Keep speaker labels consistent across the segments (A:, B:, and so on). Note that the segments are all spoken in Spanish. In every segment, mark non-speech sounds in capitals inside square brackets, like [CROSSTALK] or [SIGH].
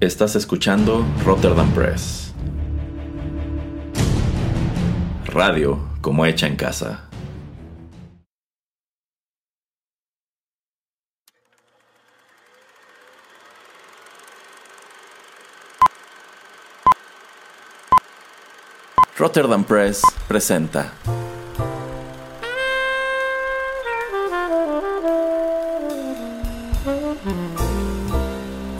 A: Estás escuchando Rotterdam Press. Radio como hecha en casa. Rotterdam Press presenta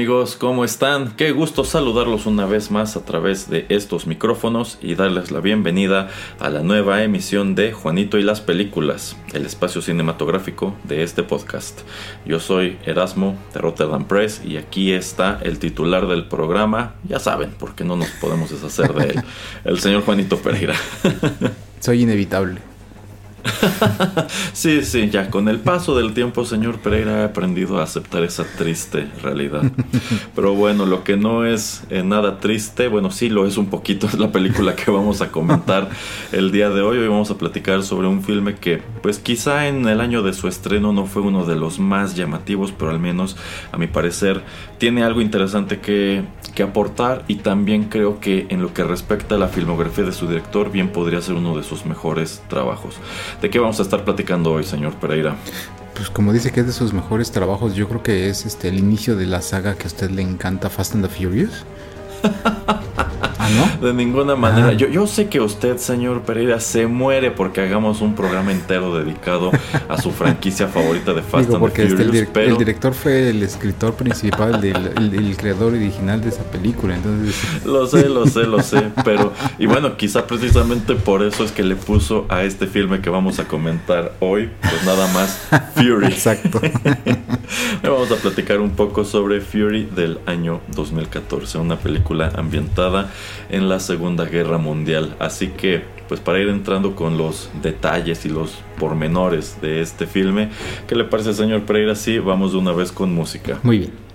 A: Amigos, ¿cómo están? Qué gusto saludarlos una vez más a través de estos micrófonos y darles la bienvenida a la nueva emisión de Juanito y las Películas, el espacio cinematográfico de este podcast. Yo soy Erasmo de Rotterdam Press y aquí está el titular del programa, ya saben, porque no nos podemos deshacer de él, [LAUGHS] el señor Juanito Pereira.
B: Soy inevitable. [LAUGHS]
A: sí, sí, ya con el paso del tiempo, señor Pereira, he aprendido a aceptar esa triste realidad. [LAUGHS] Pero bueno, lo que no es eh, nada triste, bueno, sí lo es un poquito, es la película que vamos a comentar el día de hoy. Hoy vamos a platicar sobre un filme que, pues quizá en el año de su estreno no fue uno de los más llamativos, pero al menos a mi parecer tiene algo interesante que, que aportar y también creo que en lo que respecta a la filmografía de su director, bien podría ser uno de sus mejores trabajos. ¿De qué vamos a estar platicando hoy, señor Pereira?
B: Pues como dice que es de sus mejores trabajos, yo creo que es este el inicio de la saga que a usted le encanta, Fast and the Furious. [LAUGHS]
A: ¿Ah, no? De ninguna manera. Ah. Yo, yo sé que usted, señor Pereira, se muere porque hagamos un programa entero dedicado a su franquicia favorita de Fast and the Furious.
B: Este, el, director fue el escritor principal, del, el, creador original de esa película. Entonces... [LAUGHS]
A: Lo sé, lo sé, lo sé. Pero, y bueno, quizá precisamente por eso es que le puso a este filme que vamos a comentar hoy, pues nada más Fury.
B: Exacto. [LAUGHS]
A: vamos a platicar un poco sobre Fury del año 2014, una película ambientada en la Segunda Guerra Mundial. Así que, pues para ir entrando con los detalles y los pormenores de este filme, ¿qué le parece, señor Pereira? Sí, vamos de una vez con música.
B: Muy bien.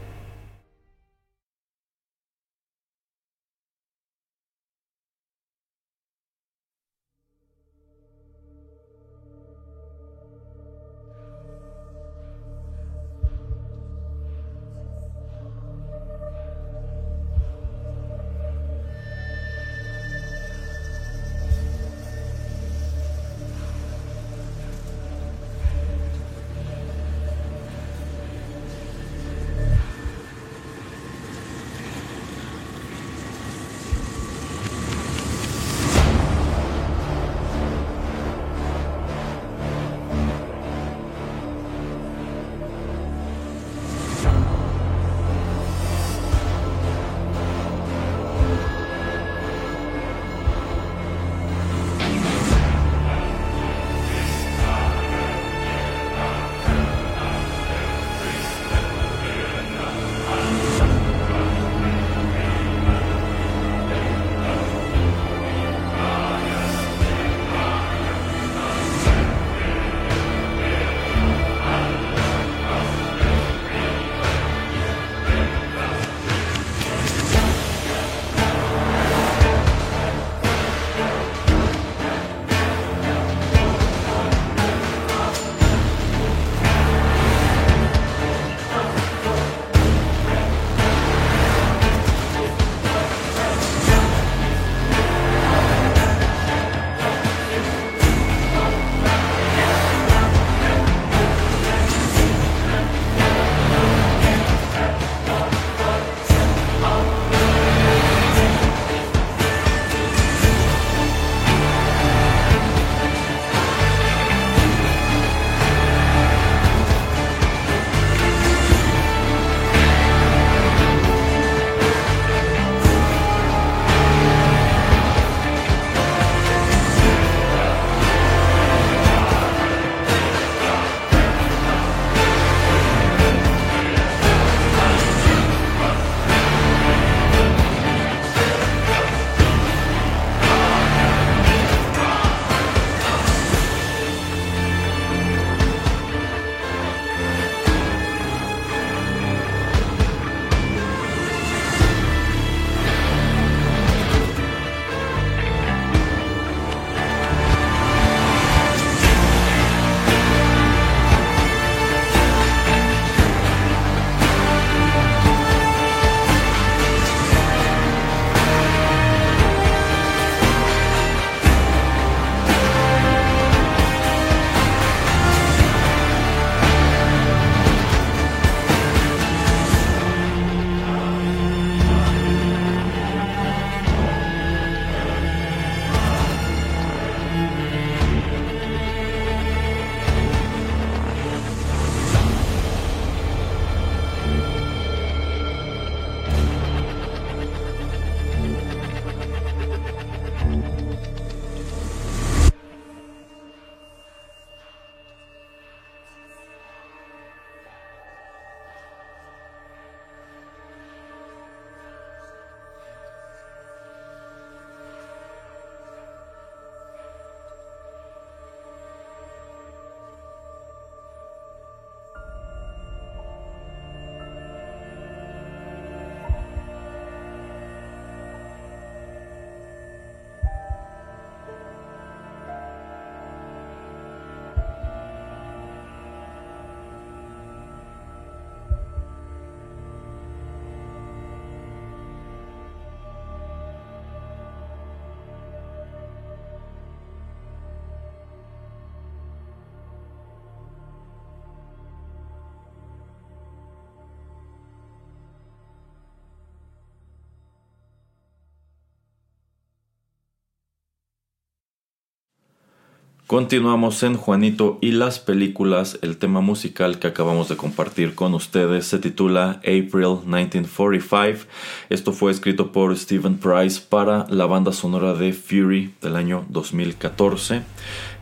A: Continuamos en Juanito y las películas. El tema musical que acabamos de compartir con ustedes se titula April 1945. Esto fue escrito por Stephen Price para la banda sonora de Fury del año 2014.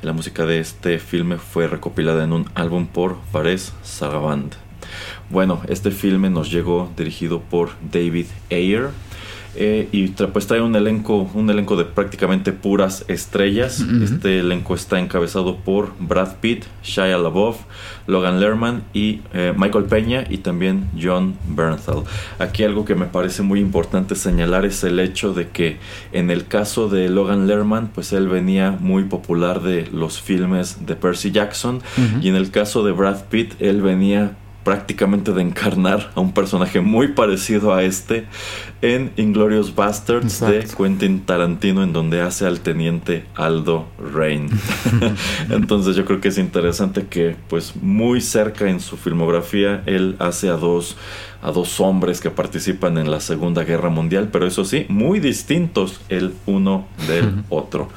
A: La música de este filme fue recopilada en un álbum por Fares Saraband. Bueno, este filme nos llegó dirigido por David Ayer eh, y pues trae un elenco, un elenco de prácticamente puras estrellas. Este elenco está encabezado por Brad Pitt, Shia LaBeouf, Logan Lerman y eh, Michael Peña y también John Bernthal. Aquí algo que me parece muy importante señalar es el hecho de que en el caso de Logan Lerman, pues él venía muy popular de los filmes de Percy Jackson y en el caso de Brad Pitt, él venía prácticamente de encarnar a un personaje muy parecido a este en Inglorious Bastards de Quentin Tarantino en donde hace al teniente Aldo Rain. [LAUGHS] Entonces yo creo que es interesante que pues muy cerca en su filmografía él hace a dos a dos hombres que participan en la Segunda Guerra Mundial, pero eso sí, muy distintos el uno del otro.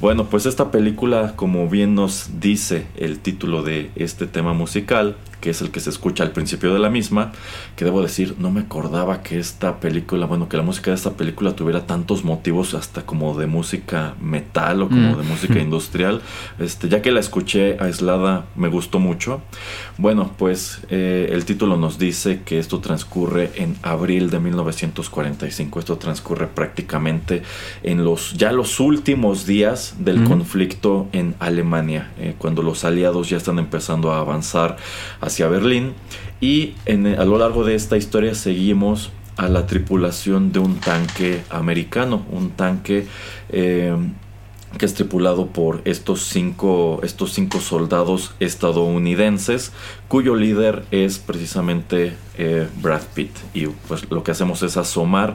A: Bueno, pues esta película, como bien nos dice el título de este tema musical, que es el que se escucha al principio de la misma, que debo decir, no me acordaba que esta película, bueno, que la música de esta película tuviera tantos motivos hasta como de música metal o como mm. de música [LAUGHS] industrial. Este, ya que la escuché aislada, me gustó mucho. Bueno, pues eh, el título nos dice que esto transcurre en abril de 1945. Esto transcurre prácticamente en los ya los últimos días del conflicto en Alemania, eh, cuando los aliados ya están empezando a avanzar hacia Berlín. Y en, a lo largo de esta historia seguimos a la tripulación de un tanque americano, un tanque eh, que es tripulado por estos cinco, estos cinco soldados estadounidenses, cuyo líder es precisamente eh, Brad Pitt. Y pues lo que hacemos es asomar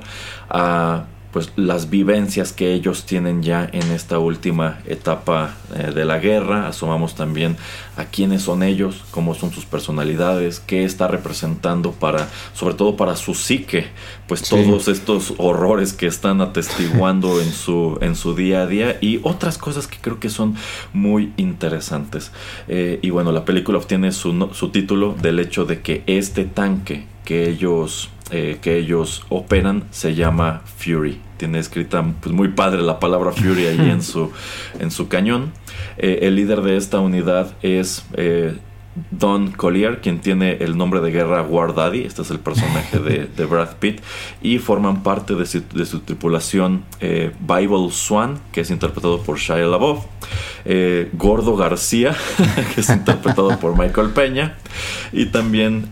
A: a pues las vivencias que ellos tienen ya en esta última etapa eh, de la guerra. Asomamos también a quiénes son ellos, cómo son sus personalidades, qué está representando para, sobre todo para su psique, pues todos estos horrores que están atestiguando [LAUGHS] en su, en su día a día y otras cosas que creo que son muy interesantes. Eh, y bueno, la película obtiene su, su título del hecho de que este tanque que ellos eh, que ellos operan se llama Fury. Tiene escrita pues, muy padre la palabra Fury ahí en [LAUGHS] su, en su cañón. Eh, el líder de esta unidad es eh, Don Collier, quien tiene el nombre de guerra War Daddy. Este es el personaje de, [LAUGHS] Brad Pitt. Y forman parte de su, tripulación Bible Swan, que es interpretado por Shia LaBeouf. Gordo García, [LAUGHS] que es interpretado por Michael Peña. Y también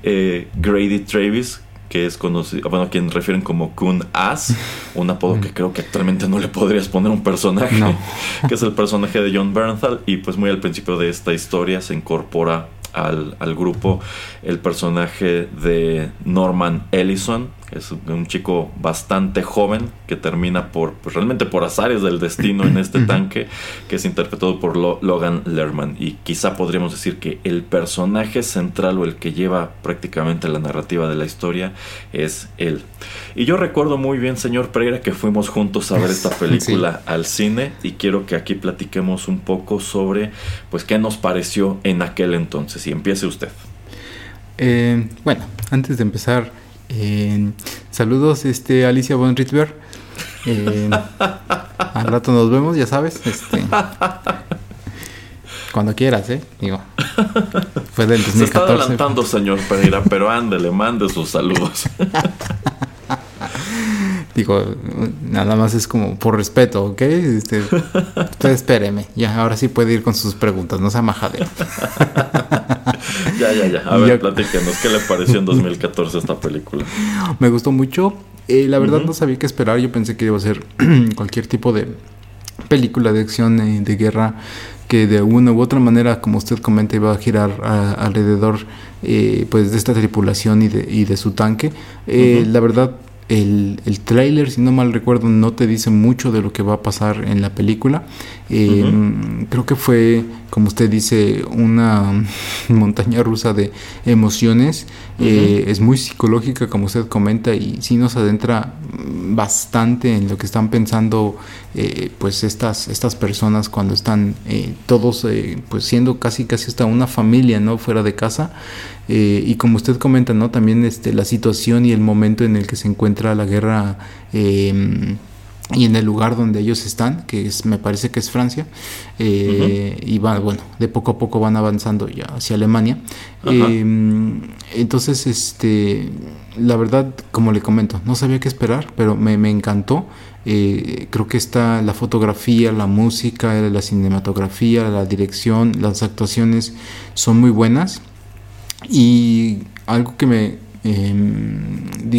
A: Grady Travis, que es conocido, bueno, quien refieren como Kun As, un apodo que creo que actualmente no le podrías poner un personaje, [LAUGHS] que es el personaje de John Bernthal, y pues muy al principio de esta historia se incorpora al, al grupo el personaje de Norman Ellison, es un chico bastante joven que termina por pues, realmente por azares del destino en este [LAUGHS] tanque que es interpretado por Logan Lerman y quizá podríamos decir que el personaje central o el que lleva prácticamente la narrativa de la historia es él. Y yo recuerdo muy bien, señor Pereira, que fuimos juntos a ver esta [LAUGHS] película al cine y quiero que aquí platiquemos un poco sobre pues qué nos pareció en aquel entonces y empiece usted.
B: Eh, bueno, antes de empezar saludos, este Alicia von Rittberg. [LAUGHS] al rato nos vemos, ya sabes. Este, cuando quieras, ¿eh? Digo.
A: Fue del 2014. Se está adelantando, señor Pereira, pero ándele, mande sus saludos. [LAUGHS]
B: Digo, nada más es como por respeto, ¿ok? Este, usted espéreme. Ya, ahora sí puede ir con sus preguntas, no sea majadero. [LAUGHS]
A: ya, ya, ya. A ver, platíquenos, ¿qué le pareció en 2014 esta película?
B: Me gustó mucho. Eh, la verdad no sabía qué esperar. Yo pensé que iba a ser [CLEARS THROAT] cualquier tipo de película de acción eh, de guerra que de una u otra manera, como usted comenta, iba a girar alrededor eh, pues de esta tripulación y de, y de su tanque. La verdad el, el tráiler, si no mal recuerdo, no te dice mucho de lo que va a pasar en la película. Eh, creo que fue, como usted dice, una [LAUGHS] montaña rusa de emociones. Eh, es muy psicológica, como usted comenta, y sí nos adentra bastante en lo que están pensando eh, pues estas, estas personas cuando están todos pues siendo casi casi hasta una familia no fuera de casa. Y como usted comenta no también este la situación y el momento en el que se encuentra la guerra y en el lugar donde ellos están, que es, me parece que es Francia, eh, y van, bueno, de poco a poco van avanzando ya hacia Alemania. Eh, entonces, este, la verdad, como le comento, no sabía qué esperar, pero me, me encantó. Eh, creo que está la fotografía, la música, la cinematografía, la dirección, las actuaciones son muy buenas. Y algo que me, em,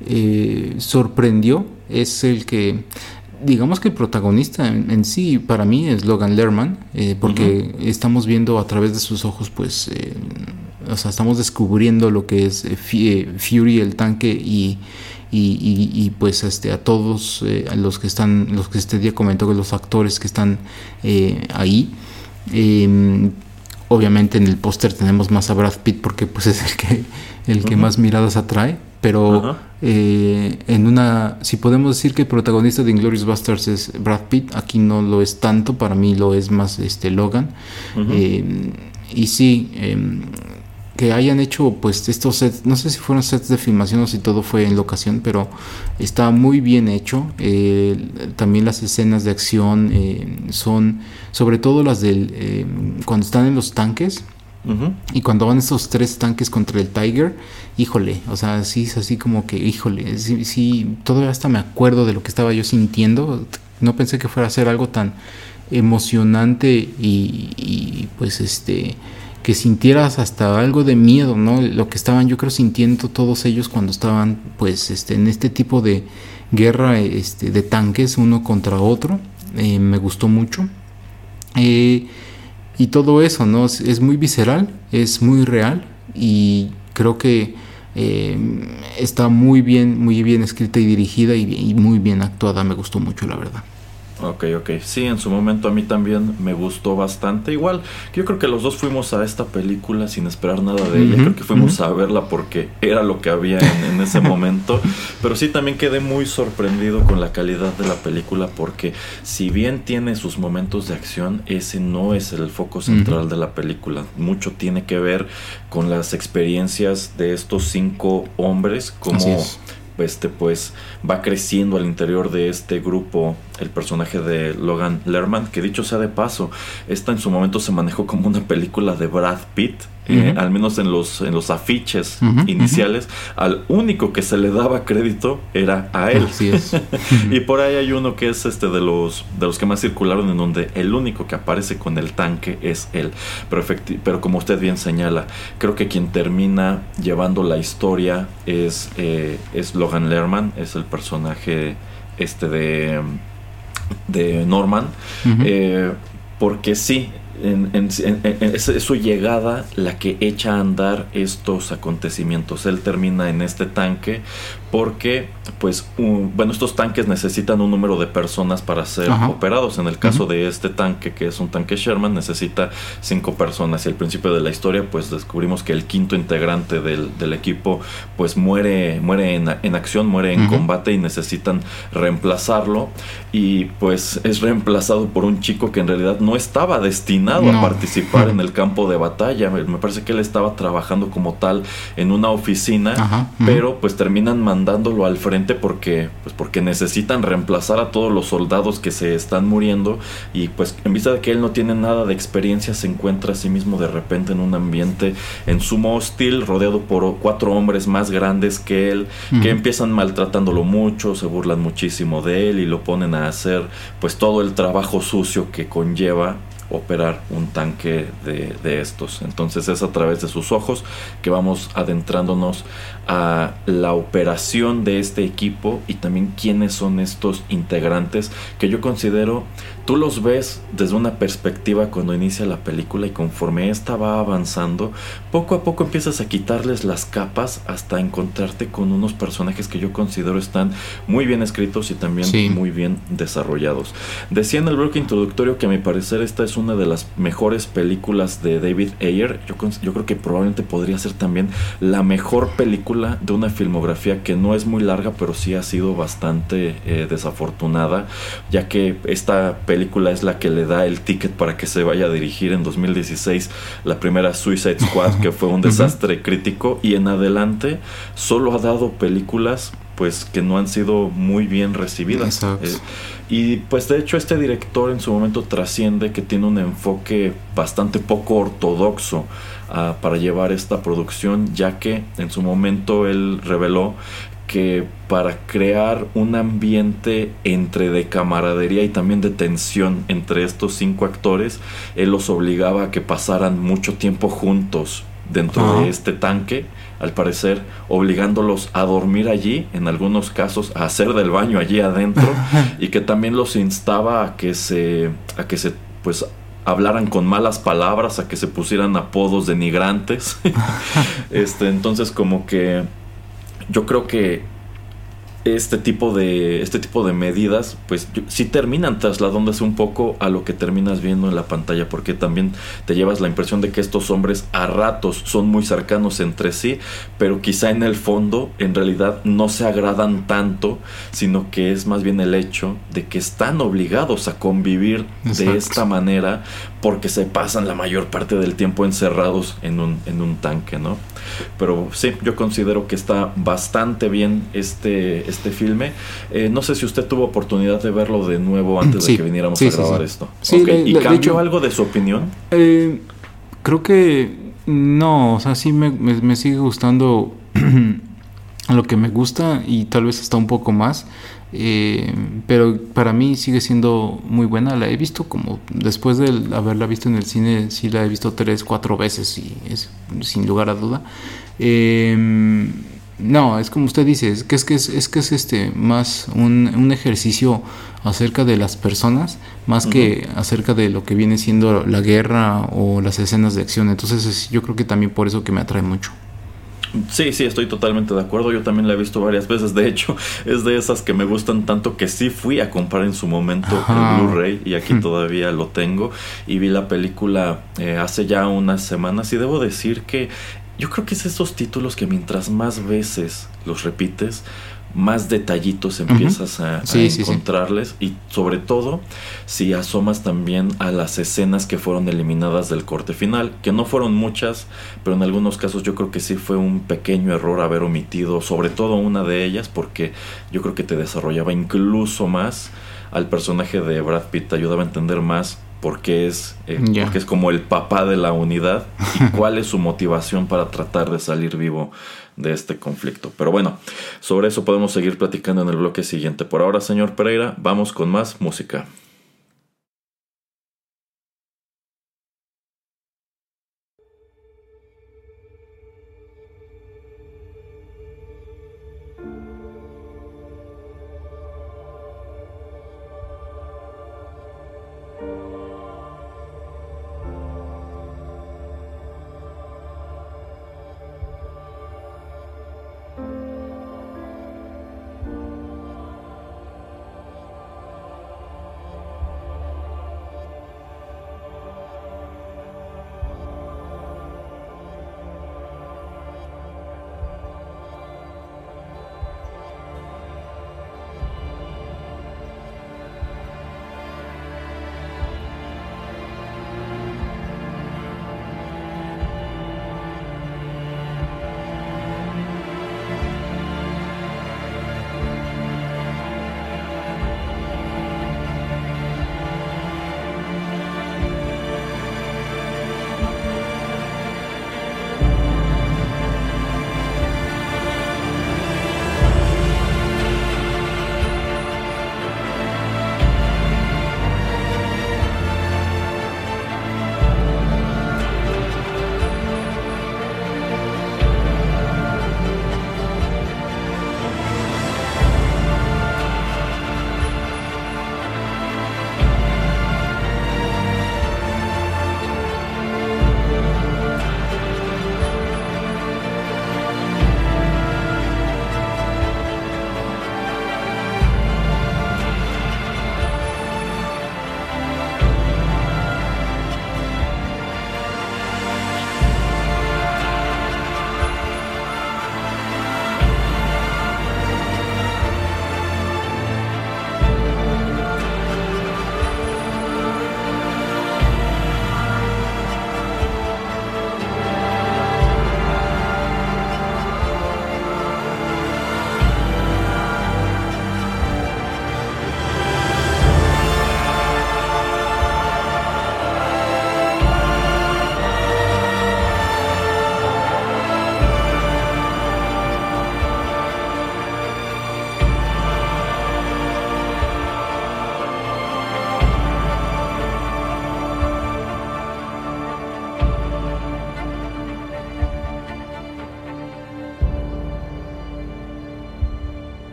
B: digamos, sorprendió es el que, digamos que el protagonista en, sí para mí es Logan Lerman, eh, porque estamos viendo a través de sus ojos, pues, eh, o sea, estamos descubriendo lo que es eh, Fury, el tanque y... Y, pues este a todos los que están los que este día comentó que los actores que están ahí em, obviamente en el póster tenemos más a Brad Pitt porque pues es el que el que más miradas atrae pero eh, en una, si podemos decir que el protagonista de Inglorious Busters es Brad Pitt, aquí no lo es tanto, para mí lo es más este Logan. Eh, y sí, em, que hayan hecho pues estos sets, no sé si fueron sets de filmación o si todo fue en locación, pero está muy bien hecho. Eh, también las escenas de acción son, sobre todo las del, em, cuando están en los tanques y cuando van esos tres tanques contra el Tiger, híjole, o sea, sí es así como que, híjole, sí, sí, todavía hasta me acuerdo de lo que estaba yo sintiendo. No pensé que fuera a ser algo tan emocionante y, pues este que sintieras hasta algo de miedo, ¿no? Lo que estaban yo creo sintiendo todos ellos cuando estaban pues este en este tipo de guerra este, de tanques uno contra otro. Eh, me gustó mucho. Eh, y todo eso, ¿no? Es, muy visceral, es muy real y creo que eh, está muy bien, muy bien escrita y dirigida y muy bien actuada, me gustó mucho la verdad.
A: Ok, ok. Sí, en su momento a mí también me gustó bastante. Igual, yo creo que los dos fuimos a esta película sin esperar nada de ella. Creo que fuimos a verla porque era lo que había en, ese [LAUGHS] momento. Pero sí también quedé muy sorprendido con la calidad de la película porque si bien tiene sus momentos de acción, ese no es el foco central de la película. Mucho tiene que ver con las experiencias de estos cinco hombres como este pues va creciendo al interior de este grupo el personaje de Logan Lerman, que dicho sea de paso, esta en su momento se manejó como una película de Brad Pitt, eh, al menos en los, en los afiches iniciales, al único que se le daba crédito era a él. [LAUGHS] y por ahí hay uno que es este de los, de los que más circularon, en donde el único que aparece con el tanque es él. Pero, pero como usted bien señala, creo que quien termina llevando la historia es, eh, es Logan Lerman, es el personaje este de de Norman, eh, porque sí, es, su llegada la que echa a andar estos acontecimientos. Él termina en este tanque porque, pues, bueno, estos tanques necesitan un número de personas para ser operados. En el caso de este tanque, que es un tanque Sherman, necesita cinco personas. Y al principio de la historia, pues, descubrimos que el quinto integrante del, equipo, pues, muere, muere en, acción, muere en combate y necesitan reemplazarlo. Y, pues, es reemplazado por un chico que en realidad no estaba destinado a participar en el campo de batalla. Me parece que él estaba trabajando como tal en una oficina, pero, pues, terminan mandando dándolo al frente porque, pues porque necesitan reemplazar a todos los soldados que se están muriendo y pues en vista de que él no tiene nada de experiencia se encuentra a sí mismo de repente en un ambiente en sumo hostil rodeado por cuatro hombres más grandes que él que empiezan maltratándolo mucho, se burlan muchísimo de él y lo ponen a hacer pues todo el trabajo sucio que conlleva operar un tanque de, de, estos. Entonces es a través de sus ojos que vamos adentrándonos a la operación de este equipo y también quiénes son estos integrantes que yo considero tú los ves desde una perspectiva cuando inicia la película y conforme esta va avanzando, poco a poco empiezas a quitarles las capas hasta encontrarte con unos personajes que yo considero están muy bien escritos y también muy bien desarrollados. Decía en el bloque introductorio que a mi parecer esta es una de las mejores películas de David Ayer. Yo, yo creo que probablemente podría ser también la mejor película de una filmografía que no es muy larga, pero sí ha sido bastante eh, desafortunada, ya que esta película película es la que le da el ticket para que se vaya a dirigir en 2016 la primera Suicide Squad, que fue un [LAUGHS] desastre crítico, y en adelante solo ha dado películas pues que no han sido muy bien recibidas. Eh, y pues de hecho este director en su momento trasciende que tiene un enfoque bastante poco ortodoxo ah, para llevar esta producción, ya que en su momento él reveló que para crear un ambiente entre de camaradería y también de tensión entre estos cinco actores, él los obligaba a que pasaran mucho tiempo juntos dentro de este tanque, al parecer obligándolos a dormir allí, en algunos casos a hacer del baño allí adentro [LAUGHS] y que también los instaba a que se a que se pues hablaran con malas palabras, a que se pusieran apodos denigrantes. [LAUGHS] este, entonces como que yo creo que este tipo de este tipo de medidas pues sí terminan trasladándose un poco a lo que terminas viendo en la pantalla porque también te llevas la impresión de que estos hombres a ratos son muy cercanos entre sí pero quizá en el fondo en realidad no se agradan tanto sino que es más bien el hecho de que están obligados a convivir de esta manera porque se pasan la mayor parte del tiempo encerrados en un, en un tanque no pero sí, yo considero que está bastante bien este, este filme. Eh, no sé si usted tuvo oportunidad de verlo de nuevo antes de que viniéramos a grabar esto. ¿Y cambió algo de su opinión?
B: Eh, creo que no, o sea, sí me, me sigue gustando [CLEARS THROAT] lo que me gusta y tal vez hasta un poco más. Eh, pero para mí sigue siendo muy buena. La he visto como después de haberla visto en el cine, sí la he visto tres, cuatro veces y es sin lugar a duda. Em, no, es como usted dice, es que es que es, que es este más un, un, ejercicio acerca de las personas, más que acerca de lo que viene siendo la guerra o las escenas de acción. Entonces yo creo que también por eso que me atrae mucho.
A: Sí, sí, estoy totalmente de acuerdo. Yo también la he visto varias veces. De hecho, [LAUGHS] es de esas que me gustan tanto que sí fui a comprar en su momento el Blu-ray y aquí todavía lo tengo. Y vi la película eh, hace ya unas semanas y debo decir que yo creo que es esos títulos que mientras más veces los repites, más detallitos empiezas a, encontrarles y sobre todo si asomas también a las escenas que fueron eliminadas del corte final, que no fueron muchas, pero en algunos casos yo creo que sí fue un pequeño error haber omitido sobre todo una de ellas porque yo creo que te desarrollaba incluso más al personaje de Brad Pitt, te ayudaba a entender más porque es, eh, porque es como el papá de la unidad y [LAUGHS] cuál es su motivación para tratar de salir vivo de este conflicto. Pero bueno, sobre eso podemos seguir platicando en el bloque siguiente. Por ahora, señor Pereira, vamos con más música.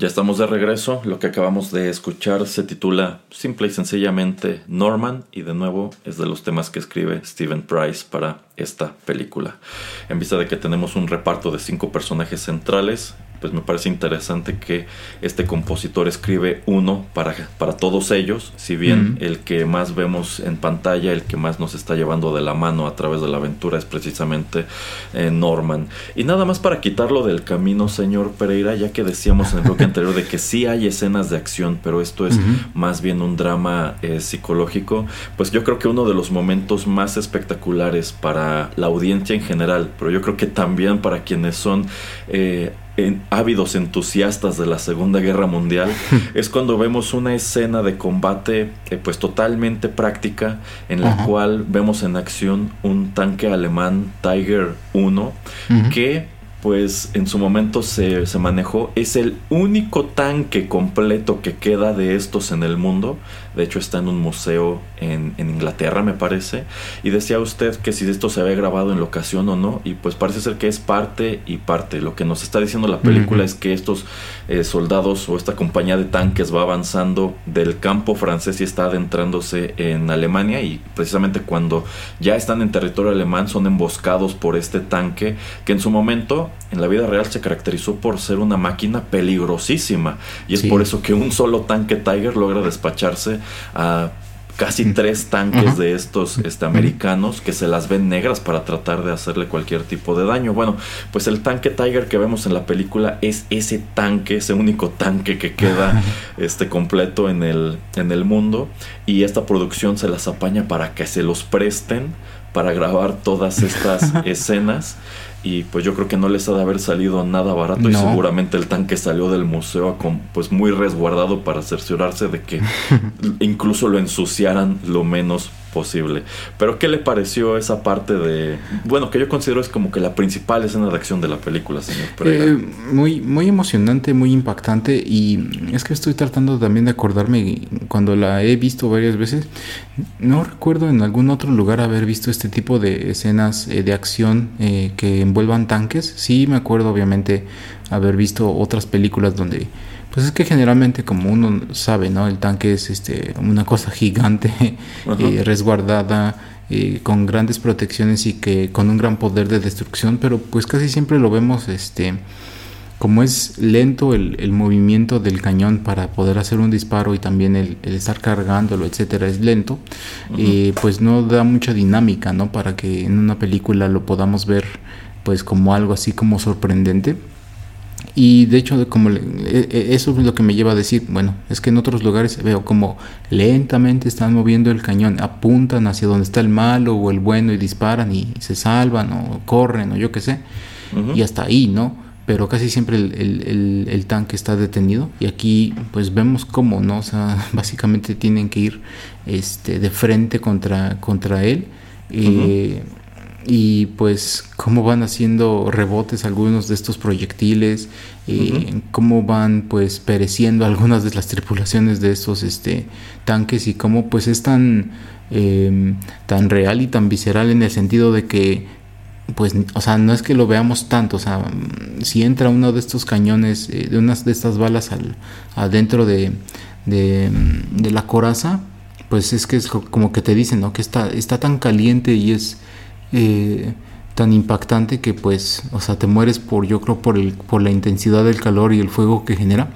A: Ya estamos de regreso. Lo que acabamos de escuchar se titula simple y sencillamente Norman y de nuevo es de los temas que escribe Steven Price para esta película. En vista de que tenemos un reparto de cinco personajes centrales, pues me parece interesante que este compositor escribe uno para, para todos ellos, si bien el que más vemos en pantalla, el que más nos está llevando de la mano a través de la aventura es precisamente eh, Norman. Y nada más para quitarlo del camino, señor Pereira, ya que decíamos en el bloque anterior de que sí hay escenas de acción, pero esto es más bien un drama eh, psicológico, pues yo creo que uno de los momentos más espectaculares para la audiencia en general, pero yo creo que también para quienes son... Eh, ávidos entusiastas de la Segunda Guerra Mundial, [LAUGHS] es cuando vemos una escena de combate eh, pues totalmente práctica en la cual vemos en acción un tanque alemán Tiger 1 que pues en su momento se, se, manejó. Es el único tanque completo que queda de estos en el mundo. De hecho está en un museo en, Inglaterra me parece. Y decía usted que si esto se había grabado en locación o no. Y pues parece ser que es parte y parte. Lo que nos está diciendo la película es que estos eh, soldados o esta compañía de tanques va avanzando del campo francés y está adentrándose en Alemania. Y precisamente cuando ya están en territorio alemán son emboscados por este tanque que en su momento en la vida real se caracterizó por ser una máquina peligrosísima. Y es por eso que un solo tanque Tiger logra despacharse a casi tres tanques de estos este, americanos que se las ven negras para tratar de hacerle cualquier tipo de daño. Bueno, pues el tanque Tiger que vemos en la película es ese tanque, ese único tanque que queda [LAUGHS] este, completo en el, en el mundo. Y esta producción se las apaña para que se los presten para grabar todas estas [LAUGHS] escenas y pues yo creo que no les ha de haber salido nada barato y seguramente el tanque salió del museo pues muy resguardado para cerciorarse de que [LAUGHS] incluso lo ensuciaran lo menos posible. Pero ¿qué le pareció esa parte de... Bueno, que yo considero es como que la principal escena de acción de la película, señor
B: eh, muy, muy emocionante, muy impactante y es que estoy tratando también de acordarme cuando la he visto varias veces. No recuerdo en algún otro lugar haber visto este tipo de escenas eh, de acción eh, que envuelvan tanques. Sí, me acuerdo obviamente haber visto otras películas donde pues es que generalmente como uno sabe, ¿no? El tanque es este una cosa gigante, [LAUGHS] eh, resguardada, eh, con grandes protecciones y que con un gran poder de destrucción, pero pues casi siempre lo vemos este como es lento el, movimiento del cañón para poder hacer un disparo y también el, estar cargándolo, etcétera, es lento, eh, pues no da mucha dinámica, ¿no? Para que en una película lo podamos ver pues como algo así como sorprendente. Y de hecho, como e, e, eso es lo que me lleva a decir, bueno, es que en otros lugares veo como lentamente están moviendo el cañón, apuntan hacia donde está el malo o el bueno y disparan y se salvan o corren o yo qué sé, y hasta ahí, ¿no? Pero casi siempre el, tanque está detenido y aquí pues vemos cómo, ¿no? O sea, [LAUGHS] básicamente tienen que ir este, de frente contra, contra él. Eh, y pues cómo van haciendo rebotes algunos de estos proyectiles, eh, cómo van pues pereciendo algunas de las tripulaciones de estos este, tanques y cómo pues es tan, em, tan real y tan visceral en el sentido de que pues, o sea, no es que lo veamos tanto, o sea, si entra uno de estos cañones, eh, de unas de estas balas al, adentro de, de, de, la coraza, pues es que es como que te dicen, ¿no? Que está, está tan caliente y es eh, tan impactante que pues, o sea, te mueres por, yo creo, por, el, por la intensidad del calor y el fuego que genera.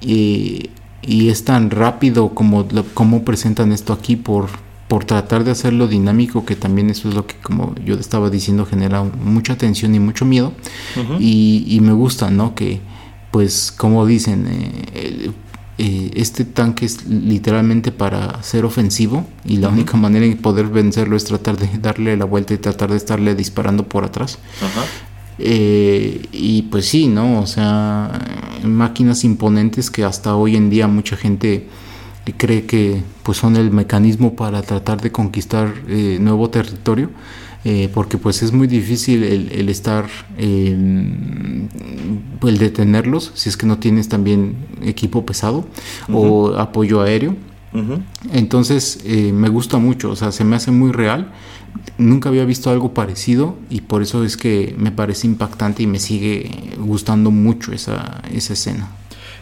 B: y, y, es tan rápido como, como presentan esto aquí por, por tratar de hacerlo dinámico, que también eso es lo que, como yo estaba diciendo, genera mucha tensión y mucho miedo. y, y, me gusta, ¿no? Que, pues, como dicen, eh, eh, este tanque es literalmente para ser ofensivo y la única manera de poder vencerlo es tratar de darle la vuelta y tratar de estarle disparando por atrás. Eh, y pues sí, ¿no? O sea, máquinas imponentes que hasta hoy en día mucha gente cree que pues son el mecanismo para tratar de conquistar eh, nuevo territorio. Eh, porque pues es muy difícil el, estar, el detenerlos si es que no tienes también equipo pesado o apoyo aéreo. Entonces eh, me gusta mucho, o sea, se me hace muy real. Nunca había visto algo parecido y por eso es que me parece impactante y me sigue gustando mucho esa, esa escena.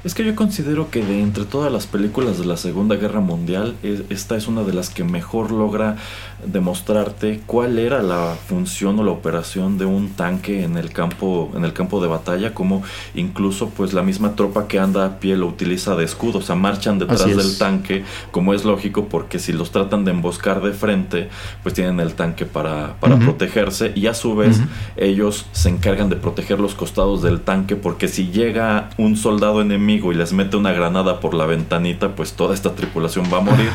A: Es que yo considero que de entre todas las películas de la Segunda Guerra Mundial, esta es una de las que mejor logra demostrarte cuál era la función o la operación de un tanque en el campo, en el campo de batalla, como incluso pues la misma tropa que anda a pie lo utiliza de escudo, o sea, marchan detrás del tanque, como es lógico, porque si los tratan de emboscar de frente, pues tienen el tanque para, para protegerse y a su vez ellos se encargan de proteger los costados del tanque, porque si llega un soldado enemigo y les mete una granada por la ventanita, pues toda esta tripulación va a morir.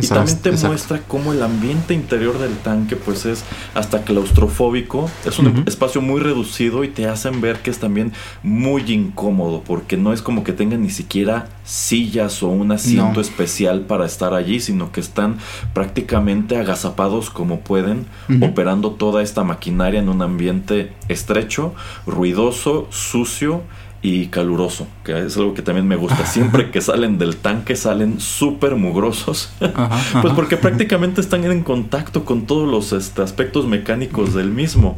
A: y también te muestra cómo el ambiente interior del tanque pues es hasta claustrofóbico, es un espacio muy reducido y te hacen ver que es también muy incómodo porque no es como que tengan ni siquiera sillas o un asiento especial para estar allí, sino que están prácticamente agazapados como pueden, operando toda esta maquinaria en un ambiente estrecho, ruidoso, sucio y caluroso, que es algo que también me gusta. Siempre [LAUGHS] que salen del tanque salen súper mugrosos, [LAUGHS] pues porque prácticamente están en contacto con todos los este, aspectos mecánicos del mismo.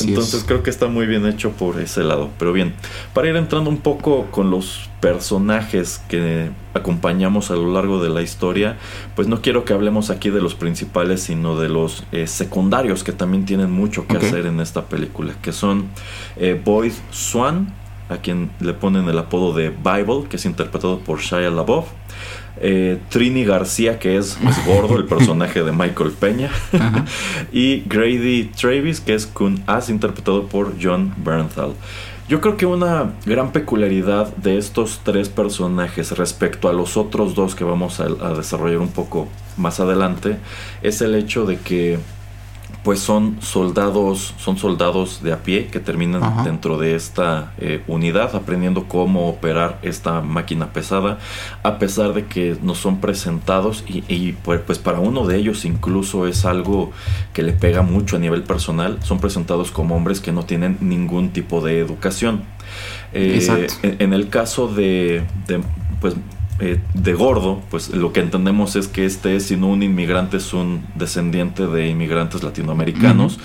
A: Entonces creo que está muy bien hecho por ese lado. Pero bien, para ir entrando un poco con los personajes que acompañamos a lo largo de la historia, pues no quiero que hablemos aquí de los principales, sino de los eh, secundarios que también tienen mucho que hacer en esta película, que son eh, Boyd Swan, a quien le ponen el apodo de Bible, que es interpretado por Shia LaBeouf. Eh, Trini García, que es, gordo, el personaje de Michael Peña. [LAUGHS] y Grady Travis, que es Kun As, interpretado por John Bernthal. Yo creo que una gran peculiaridad de estos tres personajes respecto a los otros dos que vamos a desarrollar un poco más adelante es el hecho de que pues son soldados, son soldados de a pie que terminan dentro de esta eh, unidad aprendiendo cómo operar esta máquina pesada, a pesar de que no son presentados y, pues, pues, para uno de ellos incluso es algo que le pega mucho a nivel personal, son presentados como hombres que no tienen ningún tipo de educación. Eh, en, el caso de, de pues eh, de gordo, pues lo que entendemos es que este, si no un inmigrante, es un descendiente de inmigrantes latinoamericanos,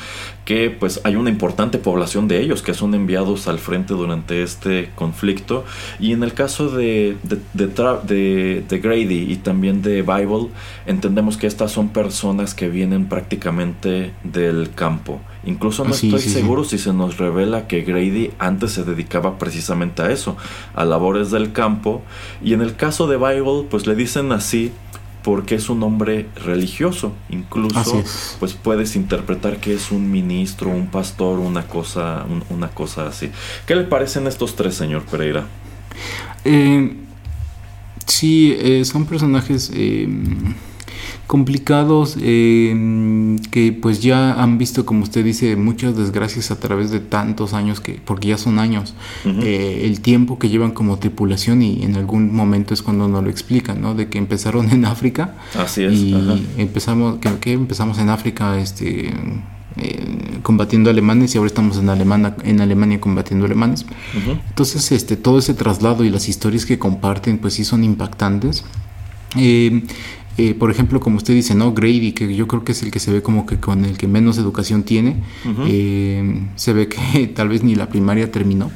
A: que pues hay una importante población de ellos que son enviados al frente durante este conflicto. Y en el caso de, de, de Grady y también de Bible, entendemos que estas son personas que vienen prácticamente del campo. Incluso no estoy seguro si se nos revela que Grady antes se dedicaba precisamente a eso, a labores del campo. Y en el caso de Bible, pues le dicen así porque es un hombre religioso. Incluso, pues puedes interpretar que es un ministro, un pastor, una cosa, una cosa así. ¿Qué le parecen estos tres, señor Pereira?
B: Eh, sí, eh, son personajes. Eh, complicados eh, que pues ya han visto como usted dice muchas desgracias a través de tantos años que porque ya son años eh, el tiempo que llevan como tripulación y en algún momento es cuando nos lo explican no de que empezaron en África
A: así es
B: y empezamos que, empezamos en África este eh, combatiendo alemanes y ahora estamos en Alemania, en Alemania combatiendo alemanes. Entonces, este, todo ese traslado y las historias que comparten, pues sí son impactantes. Eh, eh, por ejemplo, como usted dice, ¿no? Grady, que yo creo que es el que se ve como que con el que menos educación tiene, eh, se ve que [LAUGHS] tal vez ni la primaria terminó,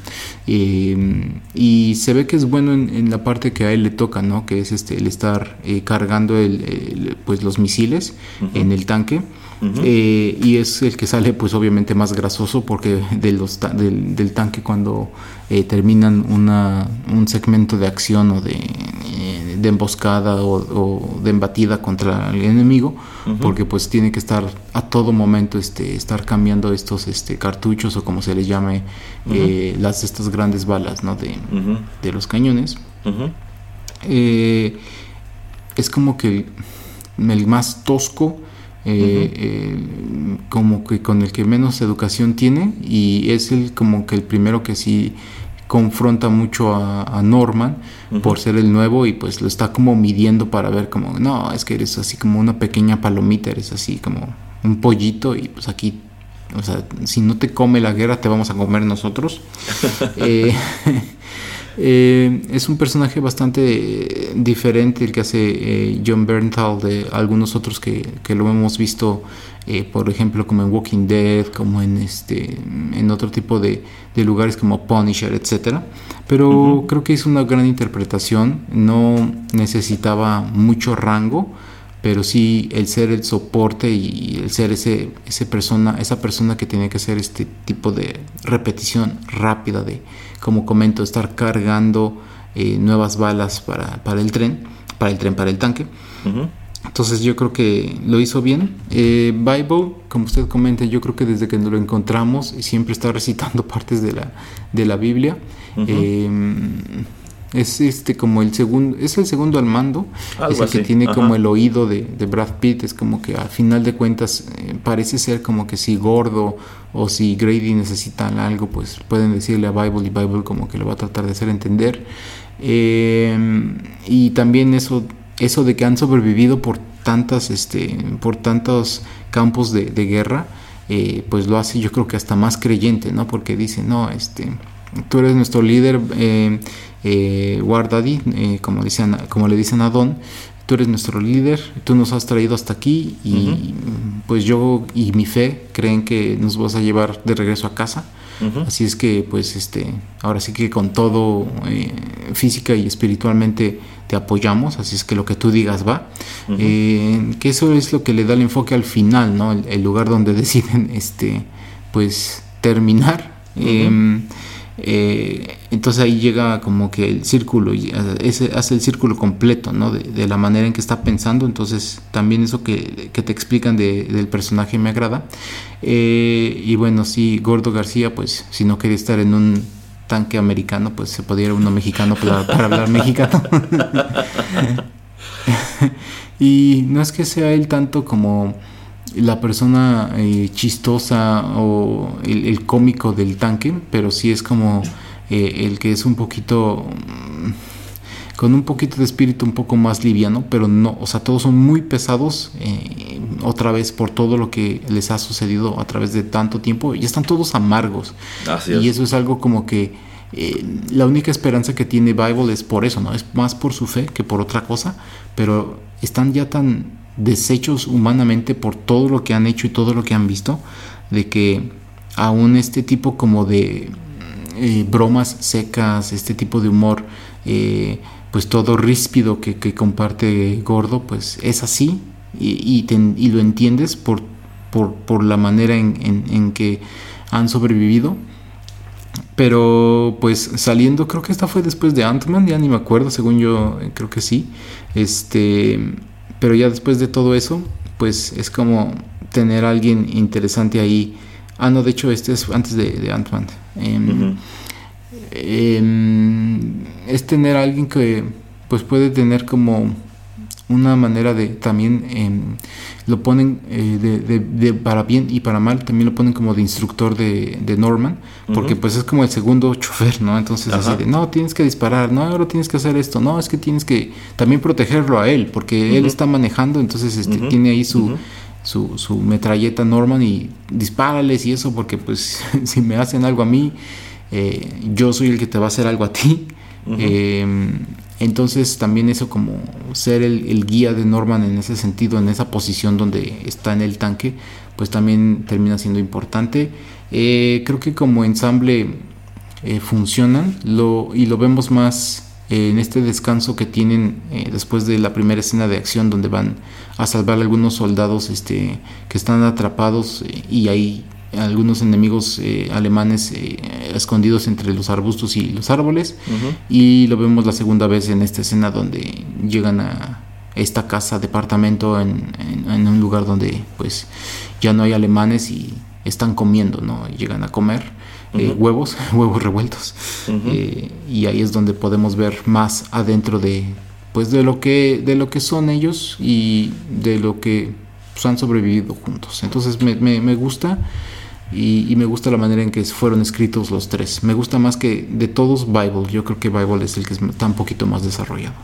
B: eh, y se ve que es bueno en, la parte que a él le toca, ¿no? Que es este, el estar cargando el, pues los misiles en el tanque. y es el que sale pues obviamente más grasoso porque de los del, tanque cuando terminan una, un segmento de acción o de, de emboscada o, de embatida contra el enemigo, porque pues tiene que estar a todo momento este, estar cambiando estos este, cartuchos o como se les llame, eh, las estas grandes balas ¿no? de, de los cañones. Eh, es como que el más tosco, eh, como que con el que menos educación tiene y es el como que el primero que sí confronta mucho a, Norman por ser el nuevo y pues lo está como midiendo para ver como, no, es que eres así como una pequeña palomita, eres así como un pollito y pues aquí, o sea, si no te come la guerra te vamos a comer nosotros. [LAUGHS] Eh, Eh, es un personaje bastante diferente el que hace eh, John Bernthal de algunos otros que, lo hemos visto, eh, por ejemplo, como en Walking Dead, como en este, en otro tipo de, lugares como Punisher, etcétera. Pero creo que es una gran interpretación. No necesitaba mucho rango pero sí el ser el soporte y el ser ese, ese persona, esa persona que tiene que hacer este tipo de repetición rápida de, como comento, estar cargando eh, nuevas balas para, para, el tren, para el tren, para el tanque. Entonces yo creo que lo hizo bien. Eh, Bible, como usted comenta, yo creo que desde que lo encontramos siempre está recitando [LAUGHS] partes de la, de la Biblia. Es este como el segundo, es el segundo al mando, es el que tiene como el oído de, Brad Pitt, es como que al final de cuentas eh, parece ser como que si Gordo o si Grady necesitan algo, pues pueden decirle a Bible y Bible como que lo va a tratar de hacer entender. Em, y también eso, eso de que han sobrevivido por tantas, este, por tantos campos de, guerra, eh, pues lo hace yo creo que hasta más creyente, ¿no? Porque dice, no, este, tú eres nuestro líder. Eh, eh, Wardaddy, eh, como, como le dicen a Don, tú eres nuestro líder, tú nos has traído hasta aquí y pues yo y mi fe creen que nos vas a llevar de regreso a casa. Así es que pues este, ahora sí que con todo eh, física y espiritualmente te apoyamos, así es que lo que tú digas va. Eh, que eso es lo que le da el enfoque al final, ¿no? El, lugar donde [LAUGHS] deciden este pues terminar. Eh, entonces ahí llega como que el círculo, hace el círculo completo, ¿no? De, la manera en que está pensando, entonces también eso que, te explican del personaje me agrada. Eh, y bueno, sí, Gordo García, pues si no quería estar en un tanque americano, pues se podía ir uno mexicano para hablar mexicano. [LAUGHS] y no es que sea él tanto como la persona eh, chistosa o el, cómico del tanque, pero sí es como eh, el que es un poquito mm, con un poquito de espíritu un poco más liviano, pero no, o sea, todos son muy pesados eh, otra vez por todo lo que les ha sucedido a través de tanto tiempo y están todos amargos. y eso es algo como que la única esperanza que tiene Bible es por eso, ¿no? Es más por su fe que por otra cosa, pero están ya tan deshechos humanamente por todo lo que han hecho y todo lo que han visto, de que aún este tipo como de eh, bromas secas, este tipo de humor, eh, pues todo ríspido que, comparte Gordo, pues es así y, y, lo entiendes por, por, la manera en, que han sobrevivido. Pero pues saliendo, creo que esta fue después de Ant-Man, ya ni me acuerdo, según yo creo que sí. Este pero ya después de todo eso, pues es como tener a alguien interesante ahí. Ah, no, de hecho, este es antes de, Ant-Man. Em, em, es tener a alguien que pues puede tener como una manera de también em, lo ponen eh, de, para bien y para mal también lo ponen como de instructor de, Norman porque pues es como el segundo [LAUGHS] chofer no entonces así de no tienes que disparar no ahora tienes que hacer esto no es que tienes que también protegerlo a él porque él está manejando entonces este, tiene ahí su, su, su metralleta Norman y dispárales y eso porque pues [LAUGHS] si me hacen algo a mí eh, yo soy el que te va a hacer algo a ti entonces también eso como ser el, guía de Norman en ese sentido, en esa posición donde está en el tanque, pues también termina siendo importante. Eh, creo que como ensamble eh, funcionan y lo vemos más eh, en este descanso que tienen después de la primera escena de acción donde van a salvar a algunos soldados este, que están atrapados y ahí algunos enemigos eh, alemanes eh, escondidos entre los arbustos y los árboles. Y lo vemos la segunda vez en esta escena donde llegan a esta casa, departamento, en, un lugar donde pues ya no hay alemanes y están comiendo, ¿no? llegan a comer eh, huevos, [LAUGHS] huevos revueltos. y ahí es donde podemos ver más adentro de pues de lo que de lo que son ellos y de lo que pues, han sobrevivido juntos. Entonces me, me, me gusta y, me gusta la manera en que fueron escritos los tres. Me gusta más que de todos Bible. Yo creo que Bible es el que está un poquito más desarrollado.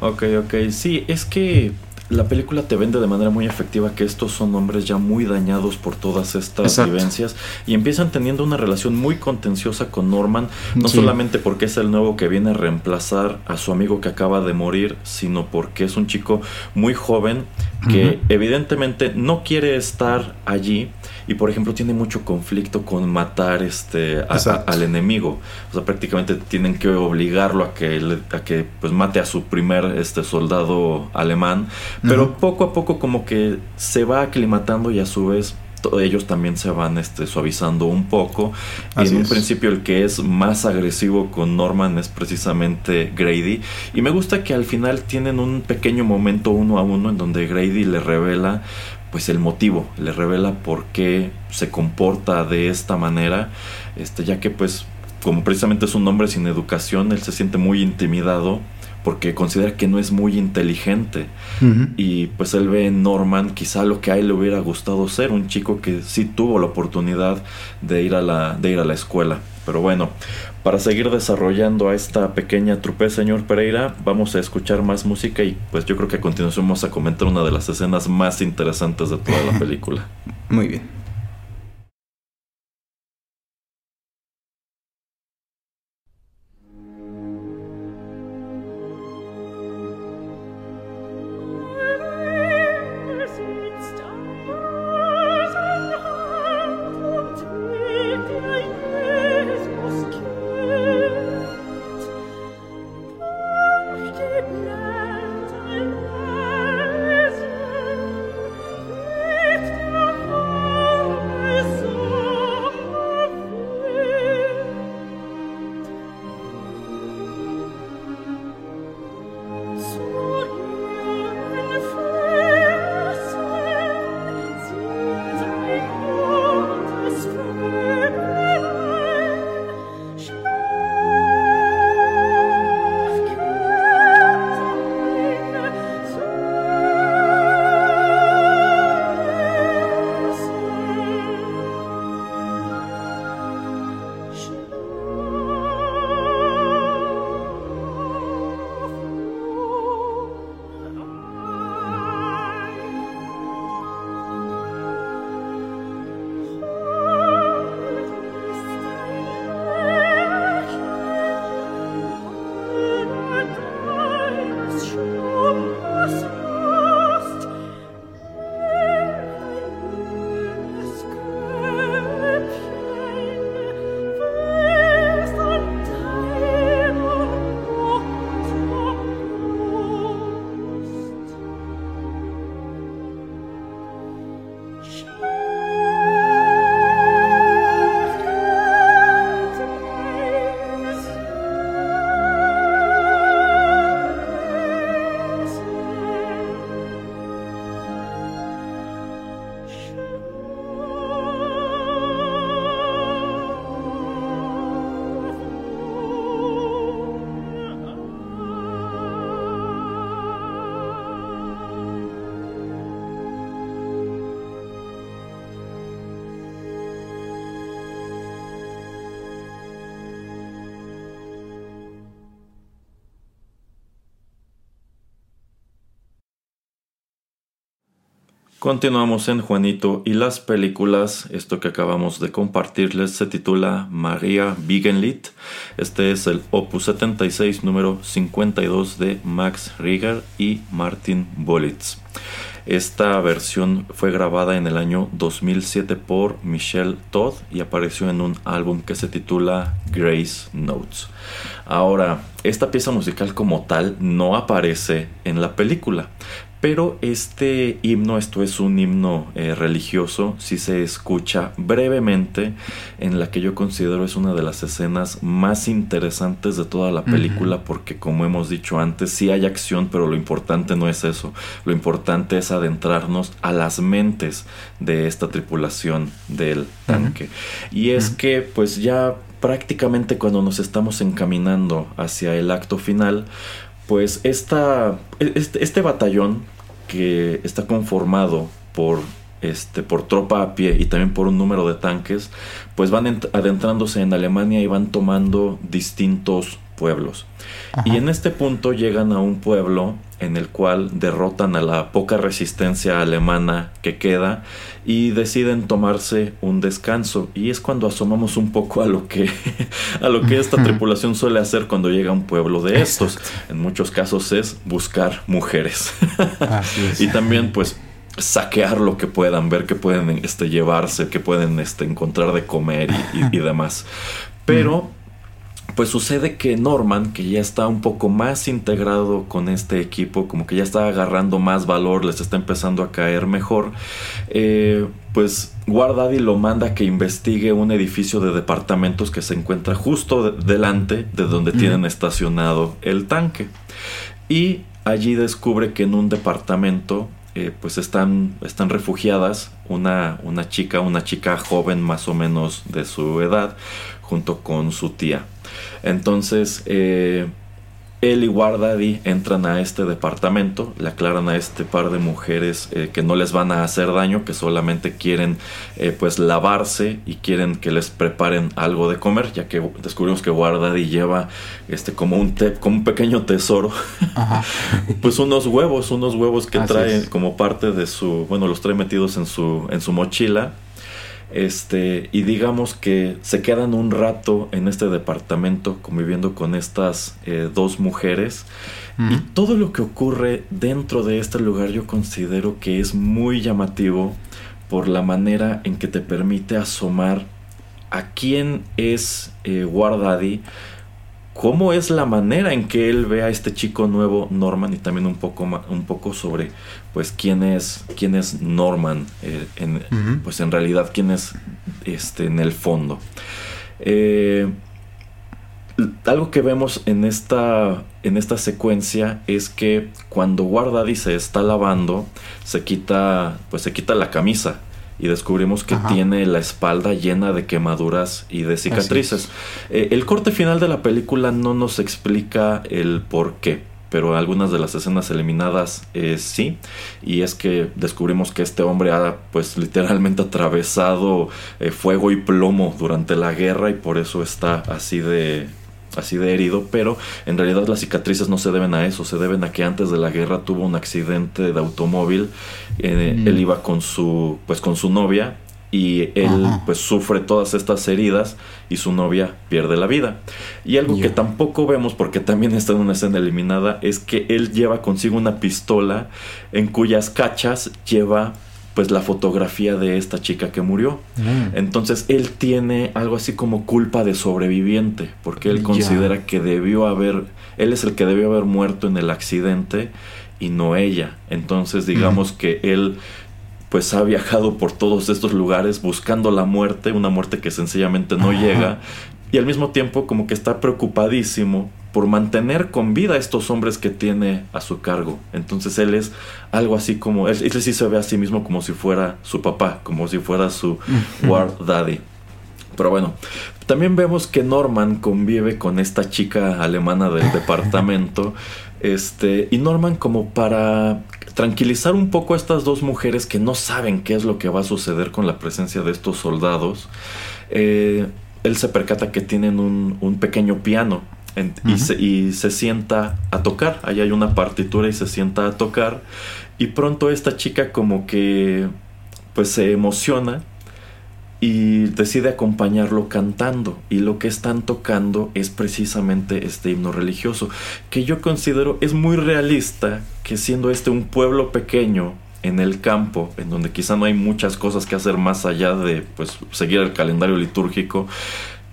A: Ok, ok. Sí, es que la película te vende de manera muy efectiva que estos son hombres ya muy dañados por todas estas vivencias y empiezan teniendo una relación muy contenciosa con Norman, no solamente porque es el nuevo que viene a reemplazar a su amigo que acaba de morir, sino porque es un chico muy joven que evidentemente no quiere estar allí y por ejemplo tiene mucho conflicto con matar este al enemigo. O sea prácticamente tienen que obligarlo a que a que pues mate a su primer este soldado alemán. Pero poco a poco como que se va aclimatando y a su vez ellos también se van este, suavizando un poco. en un principio el que es más agresivo con Norman es precisamente Grady. Y me gusta que al final tienen un pequeño momento uno a uno en donde Grady le revela pues el motivo, le revela por qué se comporta de esta manera, este, ya que pues como precisamente es un hombre sin educación, él se siente muy intimidado porque considera que no es muy inteligente y pues él ve en Norman quizá lo que a él le hubiera gustado ser, un chico que sí tuvo la oportunidad de ir a la, de ir a la escuela. Pero bueno, para seguir desarrollando a esta pequeña trupe, señor Pereira, vamos a escuchar más música y pues yo creo que a continuación vamos a comentar una de las escenas más interesantes de toda la [LAUGHS] película.
B: Muy bien.
A: Continuamos en Juanito y las películas. Esto que acabamos de compartirles se titula María Bigenlit. Este es el opus 76 número 52 de Max Rieger y Martin Bolitz. Esta versión fue grabada en el año 2007 por Michelle Todd y apareció en un álbum que se titula Grace Notes. Ahora, esta pieza musical como tal no aparece en la película, pero este himno, esto es un himno eh, religioso, si se escucha brevemente en la que yo considero es una de las escenas más interesantes de toda la película porque como hemos dicho antes, sí hay acción, pero lo importante no es eso, lo importante es adentrarnos a las mentes de esta tripulación del tanque. Y es que pues ya prácticamente cuando nos estamos encaminando hacia el acto final, pues esta, este, este, batallón que está conformado por este, por tropa a pie y también por un número de tanques, pues van adentrándose en Alemania y van tomando distintos pueblos. Y en este punto llegan a un pueblo en el cual derrotan a la poca resistencia alemana que queda y deciden tomarse un descanso. Y es cuando asomamos un poco a lo que [LAUGHS] a lo que esta tripulación suele hacer cuando llega a un pueblo de estos. En muchos casos es buscar mujeres. [LAUGHS] Y también pues saquear lo que puedan ver que pueden este llevarse que pueden este encontrar de comer y, demás. Pero pues sucede que Norman, que ya está un poco más integrado con este equipo, como que ya está agarrando más valor, les está empezando a caer mejor, eh, pues Guardaddy lo manda a que investigue un edificio de departamentos que se encuentra justo delante de donde tienen estacionado el tanque. Y allí descubre que en un departamento eh, pues están, están refugiadas una, una chica, una chica joven más o menos de su edad, junto con su tía. Entonces, eh, él y Wardaddy entran a este departamento, le aclaran a este par de mujeres eh, que no les van a hacer daño, que solamente quieren eh, pues lavarse y quieren que les preparen algo de comer, ya que descubrimos que Wardaddy lleva este como un como un pequeño tesoro, [LAUGHS] pues unos huevos, unos huevos que trae como parte de su, bueno, los trae metidos en su en su mochila este, y digamos que se quedan un rato en este departamento conviviendo con estas eh, dos mujeres. Y todo lo que ocurre dentro de este lugar yo considero que es muy llamativo por la manera en que te permite asomar a quién es eh, cómo es la manera en que él ve a este chico nuevo Norman y también un poco un poco sobre pues quién es quién es Norman eh, en, pues en realidad quién es este en el fondo. Eh, algo que vemos en esta en esta secuencia es que cuando Guardaddy se está lavando se quita pues se quita la camisa y descubrimos que tiene la espalda llena de quemaduras y de cicatrices. Eh, el corte final de la película no nos explica el por qué pero algunas de las escenas eliminadas eh, sí y es que descubrimos que este hombre ha pues [LAUGHS] literalmente atravesado eh, fuego y plomo durante la guerra y por eso está así de así de herido, pero en realidad las cicatrices no se deben a eso, se deben a que antes de la guerra tuvo un accidente de automóvil, eh, mm. él iba con su, pues con su novia y él pues sufre todas estas heridas y su novia pierde la vida. Y algo que tampoco vemos porque también está en una escena eliminada es que él lleva consigo una pistola en cuyas cachas lleva pues la fotografía de esta chica que murió. Mm. Entonces él tiene algo así como culpa de sobreviviente, porque él considera que debió haber, él es el que debió haber muerto en el accidente y no ella. Entonces digamos mm. que él pues ha viajado por todos estos lugares buscando la muerte, una muerte que sencillamente no llega, y al mismo tiempo como que está preocupadísimo por mantener con vida a estos hombres que tiene a su cargo. Entonces él es algo así como, él, sí se ve a sí mismo como si fuera su papá, como si fuera su war daddy. Pero bueno, también vemos que Norman convive con esta chica alemana del departamento. [LAUGHS] Este, y Norman como para tranquilizar un poco a estas dos mujeres que no saben qué es lo que va a suceder con la presencia de estos soldados, eh, él se percata que tienen un, un pequeño piano y, se, sienta a tocar. Ahí hay una partitura y se sienta a tocar. Y pronto esta chica como que pues se emociona y decide acompañarlo cantando. Y lo que están tocando es precisamente este himno religioso, que yo considero es muy realista que siendo este un pueblo pequeño en el campo, en donde quizá no hay muchas cosas que hacer más allá de pues seguir el calendario litúrgico,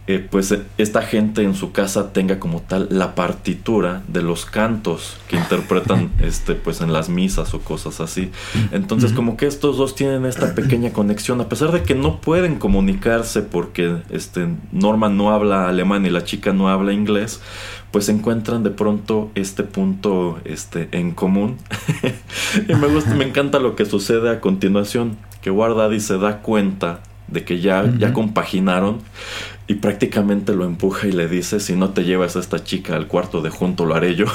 A: eh, pues eh, esta gente en su casa tenga como tal la partitura de los cantos que [LAUGHS] interpretan este pues en las misas o cosas así. Entonces como que estos dos tienen esta pequeña conexión a pesar de que no pueden comunicarse porque este Norman no habla alemán y la chica no habla inglés, pues encuentran de pronto este punto este en común. [LAUGHS] y me gusta me encanta lo que sucede a continuación, que Guardadi se da cuenta de que ya, ya compaginaron y prácticamente lo empuja y le dice, si no te llevas a esta chica al cuarto de junto, lo haré yo.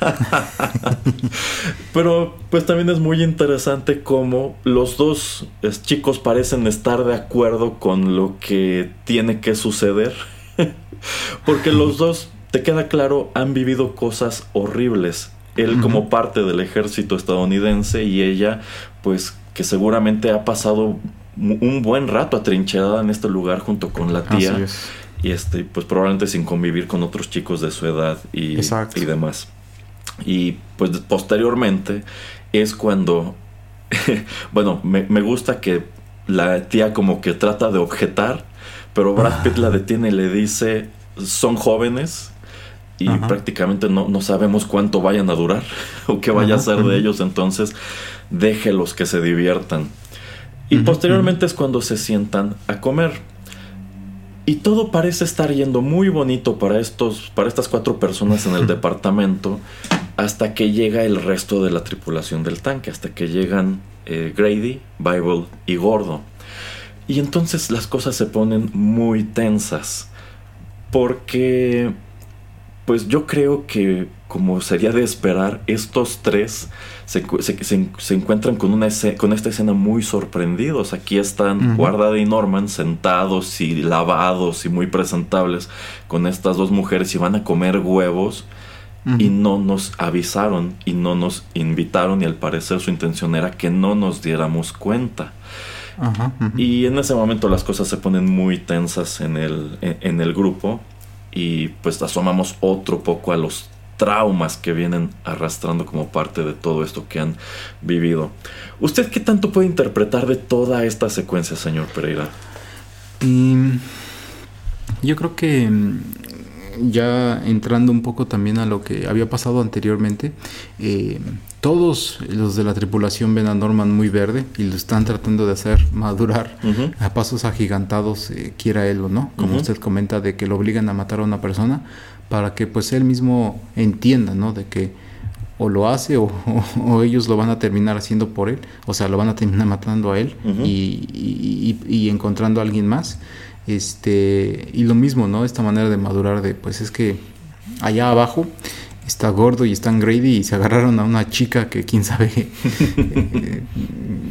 A: [LAUGHS] Pero pues también es muy interesante cómo los dos chicos parecen estar de acuerdo con lo que tiene que suceder. [LAUGHS] Porque los dos te queda claro, han vivido cosas horribles. Él como parte del ejército estadounidense y ella, pues que seguramente ha pasado un buen rato atrincherada en este lugar junto con la tía. Y este, pues probablemente sin convivir con otros chicos de su edad y, y demás. Y pues posteriormente es cuando, [LAUGHS] bueno, me, me, gusta que la tía como que trata de objetar, pero Brad Pitt la detiene y le dice, son jóvenes y prácticamente no, no, sabemos cuánto vayan a durar [LAUGHS] o qué vaya a ser de ellos, entonces déjelos que se diviertan. Y posteriormente es cuando se sientan a comer. Y todo parece estar yendo muy bonito para, estos, para estas cuatro personas en el departamento hasta que llega el resto de la tripulación del tanque, hasta que llegan eh, Grady, Bible y Gordo. Y entonces las cosas se ponen muy tensas. Porque, pues yo creo que, como sería de esperar, estos tres se, encuentran con, una con esta escena muy sorprendidos. Aquí están Guardada y Norman sentados y lavados y muy presentables con estas dos mujeres y van a comer huevos. Y no nos avisaron y no nos invitaron y al parecer su intención era que no nos diéramos cuenta. Y en ese momento las cosas se ponen muy tensas en el, en, el grupo y pues asomamos otro poco a los traumas que vienen arrastrando como parte de todo esto que han vivido. ¿Usted qué tanto puede interpretar de toda esta secuencia, señor Pereira?
B: Mm, yo creo que mm, ya entrando un poco también a lo que había pasado anteriormente, eh, todos los de la tripulación ven a Norman muy verde y lo están tratando de hacer madurar a pasos agigantados, eh, quiera él o no, como usted comenta, de que lo obligan a matar a una persona para que pues él mismo entienda, ¿no? De que o lo hace o, [LAUGHS] ellos lo van a terminar haciendo por él, o sea, lo van a terminar matando a él y, y, encontrando a alguien más. Este, y lo mismo, ¿no? Esta manera de madurar de, pues es que allá abajo está gordo y están Grady y se agarraron a una chica que quién sabe [LAUGHS] eh,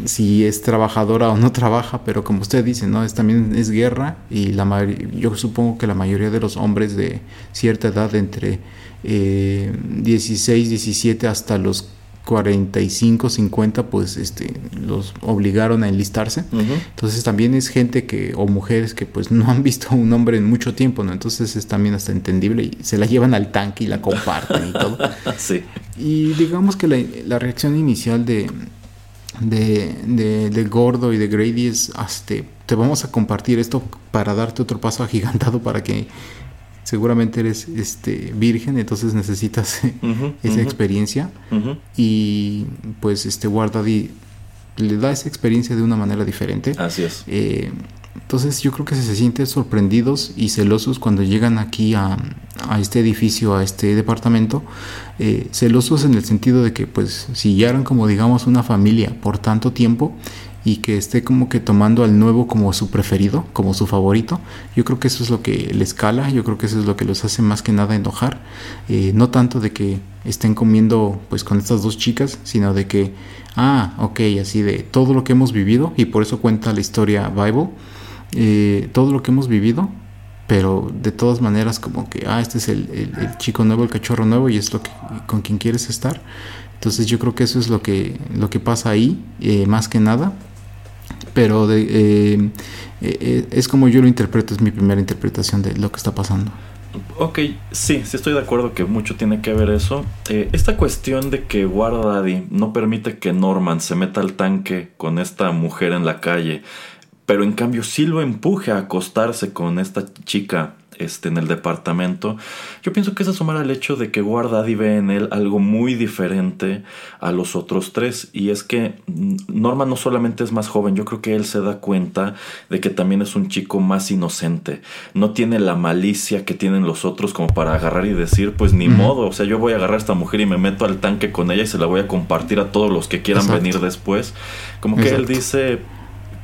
B: si es trabajadora o no trabaja, pero como usted dice, ¿no? Es, también es guerra y la yo supongo que la mayoría de los hombres de cierta edad, entre eh, 16, 17 hasta los 45, 50, pues este, los obligaron a enlistarse. Entonces también es gente que, o mujeres que pues no han [LAUGHS] visto a un hombre en mucho tiempo, ¿no? Entonces es también hasta entendible y se la llevan al tanque y la comparten y todo. [LAUGHS]
A: sí.
B: Y digamos que la, reacción inicial de, de, de, Gordo y de Grady es, hasta, te vamos a compartir esto para darte otro paso agigantado para que seguramente eres este virgen, entonces necesitas [LAUGHS] esa experiencia y pues este Guardadi le da esa experiencia de una manera diferente.
A: Así es.
B: Eh, entonces yo creo que se sienten sorprendidos y celosos cuando llegan aquí a, este edificio, a este departamento, eh, celosos en el sentido de que pues si ya eran como digamos una familia por tanto tiempo, y que esté como que tomando al nuevo como su preferido, como su favorito. Yo creo que eso es lo que les cala, yo creo que eso es lo que los hace más que nada enojar. Eh, no tanto de que estén comiendo pues con estas dos chicas, sino de que, ah, ok, así de todo lo que hemos vivido, y por eso cuenta la historia Bible, eh, todo lo que hemos vivido, pero de todas maneras como que, ah, este es el, chico nuevo, el cachorro nuevo, y es lo que, con quien quieres estar. Entonces yo creo que eso es lo que, lo que pasa ahí, eh, más que nada pero de, eh, eh, es como yo lo interpreto, es mi primera interpretación de lo que está pasando.
A: Ok, sí, sí estoy de acuerdo que mucho tiene que ver eso. Eh, esta cuestión de que Daddy no permite que Norman se meta al tanque con esta mujer en la calle, pero en cambio sí lo empuje a acostarse con esta chica este, en el departamento, yo pienso que es asomar al hecho de que Guardadi ve en él algo muy diferente a los otros tres. Y es que Norma no solamente es más joven, yo creo que él se da cuenta de que también es un chico más inocente. No tiene la malicia que tienen los otros como para agarrar y decir, pues ni modo, o sea, yo voy a agarrar a esta mujer y me meto al tanque con ella y se la voy a compartir a todos los que quieran venir después. Como que él dice,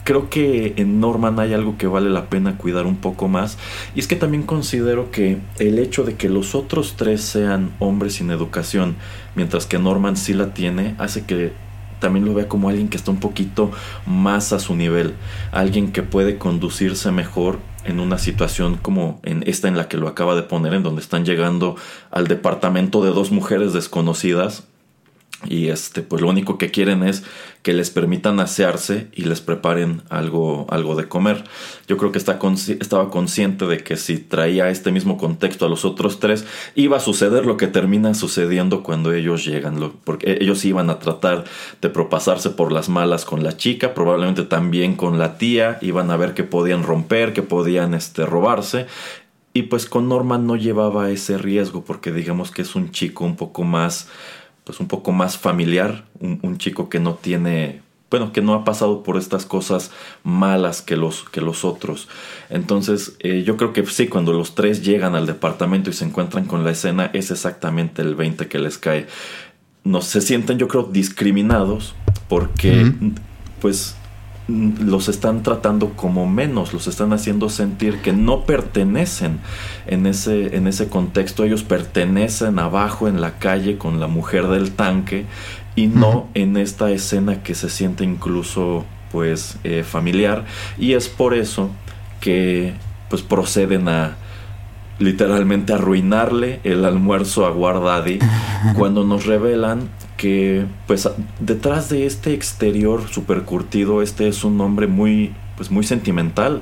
A: creo que en Norman hay algo que vale la pena cuidar un poco más. Y es que también considero que el hecho de que los otros tres sean hombres sin educación, mientras que Norman sí la tiene, hace que también lo vea como alguien que está un poquito más a su nivel, alguien que puede conducirse mejor en una situación como en esta en la que lo acaba de poner, en donde están llegando al departamento de dos mujeres desconocidas y este pues lo único que quieren es que les permitan asearse y les preparen algo algo de comer. Yo creo que está estaba consciente de que si traía este mismo contexto a los otros tres iba a suceder lo que termina sucediendo cuando ellos llegan porque ellos iban a tratar de propasarse por las malas con la chica probablemente también con la tía iban a ver que podían romper que podían este robarse y pues con Norman no llevaba ese riesgo porque digamos que es un chico un poco más pues un poco más familiar, un, chico que no tiene, bueno, que no ha pasado por estas cosas malas que los, que los otros. Entonces, eh, yo creo que sí, cuando los tres llegan al departamento y se encuentran con la escena, es exactamente el 20 que les cae. No se sienten, yo creo, discriminados porque, pues, los están tratando como menos, los están haciendo sentir que no pertenecen en ese, en ese contexto, ellos pertenecen abajo en la calle con la mujer del tanque y no en esta escena que se siente incluso pues eh, familiar. Y es por eso que pues proceden a literalmente arruinarle el almuerzo a Guardadi [LAUGHS] cuando nos revelan que pues detrás de este exterior super curtido este es un hombre muy pues muy sentimental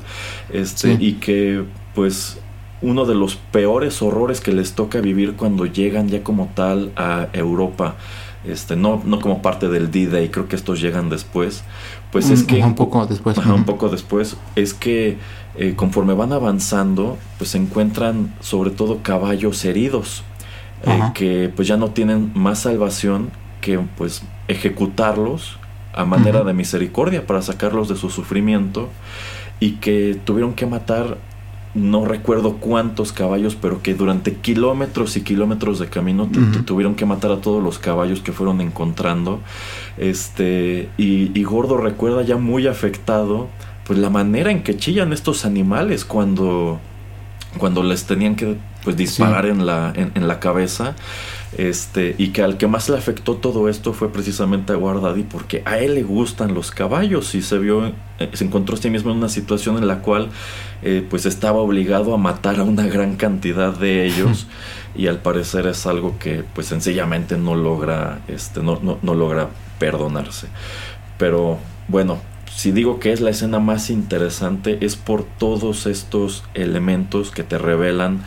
A: este y que pues uno de los peores horrores que les toca vivir cuando llegan ya como tal a Europa este no no como parte del D-Day creo que estos llegan después pues es que
B: un poco después
A: un poco después es que eh, conforme van avanzando pues se encuentran sobre todo caballos heridos eh, que pues ya no tienen más salvación que pues ejecutarlos a manera de misericordia para sacarlos de su sufrimiento y que tuvieron que matar no recuerdo cuántos caballos, pero que durante kilómetros y kilómetros de camino tuvieron que matar a todos los caballos que fueron encontrando. Este, y, y, Gordo recuerda ya muy afectado, pues la manera en que chillan estos animales cuando, cuando les tenían que pues disparar en, la, en, la cabeza. Este, y que al que más le afectó todo esto fue precisamente a Guardadi porque a él le gustan los caballos y se vio, eh, se encontró a sí mismo en una situación en la cual eh, pues estaba obligado a matar a una gran cantidad de ellos [LAUGHS] y al parecer es algo que pues sencillamente no logra, este, no, no, no logra perdonarse. Pero bueno, si digo que es la escena más interesante es por todos estos elementos que te revelan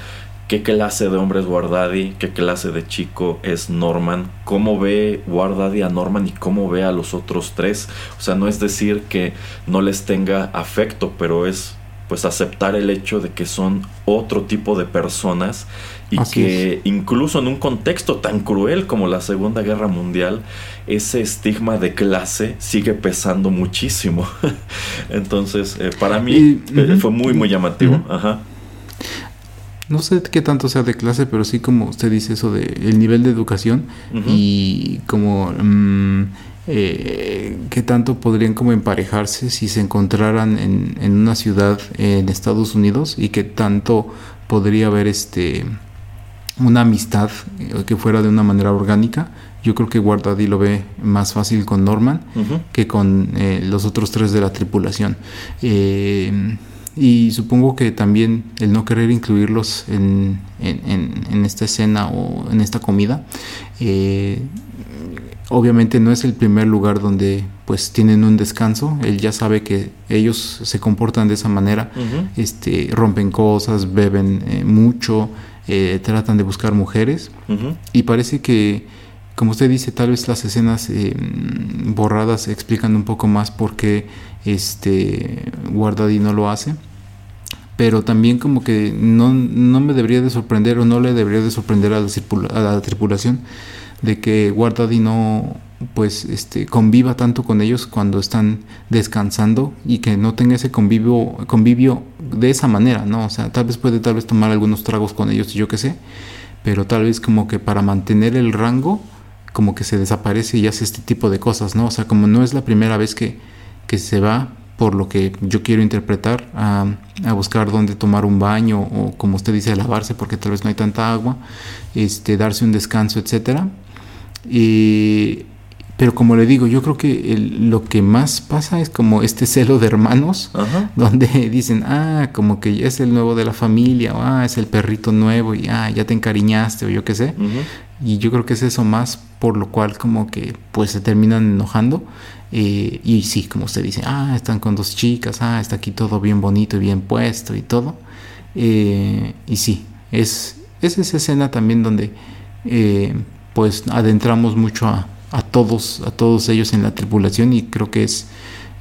A: qué clase de hombre es Guardadi, qué clase de chico es Norman, cómo ve Guardadi a Norman y cómo ve a los otros tres. O sea, no es decir que no les tenga afecto, pero es pues aceptar el hecho de que son otro tipo de personas y que incluso en un contexto tan cruel como la Segunda Guerra Mundial, ese estigma de clase sigue pesando muchísimo. [LAUGHS] Entonces, eh, para mí eh, fue muy, muy llamativo. Ajá.
B: No sé qué tanto sea de clase, pero sí como usted dice eso de el nivel de educación y como mm, eh, qué tanto podrían como emparejarse si se encontraran en, en, una ciudad en Estados Unidos y qué tanto podría haber este una amistad eh, que fuera de una manera orgánica. Yo creo que Guardadi lo ve más fácil con Norman que con eh, los otros tres de la tripulación. Eh, y supongo que también el no querer incluirlos en, en, esta escena o en esta comida, eh, obviamente no es el primer lugar donde pues tienen un descanso. Él ya sabe que ellos se comportan de esa manera, este, rompen cosas, beben eh, mucho, eh, tratan de buscar mujeres. Y parece que como usted dice, tal vez las escenas borradas explican un poco más por qué este Guardadi no lo hace pero también como que no, no, me debería de sorprender o no le debería de sorprender a la, tripulación de que Guardadi no pues este conviva tanto con ellos cuando están descansando y que no tenga ese convivio convivio de esa manera, ¿no? O sea, tal vez puede tal vez tomar algunos tragos con ellos, yo qué sé, pero tal vez como que para mantener el rango como que se desaparece y hace este tipo de cosas, ¿no? O sea, como no es la primera vez que, que se va por lo que yo quiero interpretar, a, buscar dónde tomar un baño o como usted dice, lavarse porque tal vez no hay tanta agua, este, darse un descanso, etcétera. Y pero como le digo, yo creo que lo que más pasa es como este [LAUGHS] celo de hermanos, donde [LAUGHS] dicen, ah, como que ya es el nuevo de la familia, o ah, es el perrito nuevo, y ah, ya te encariñaste, o yo qué sé. Y yo creo que es eso más por lo cual como que pues se terminan enojando. Eh, y sí, como usted dice, ah, están con dos chicas, ah, está aquí todo bien bonito y bien puesto y todo. Eh, y sí, es, es esa escena también donde eh, pues adentramos mucho a a todos, a todos ellos en la tripulación y creo que es,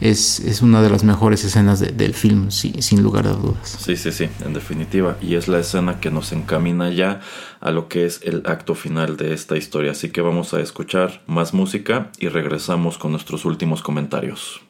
B: es, una de las mejores escenas del film, sin lugar a dudas.
A: Sí, sí, sí, en definitiva. Y es la escena que nos encamina ya a lo que es el acto final de esta historia. Así que vamos a escuchar más música y regresamos con nuestros últimos comentarios.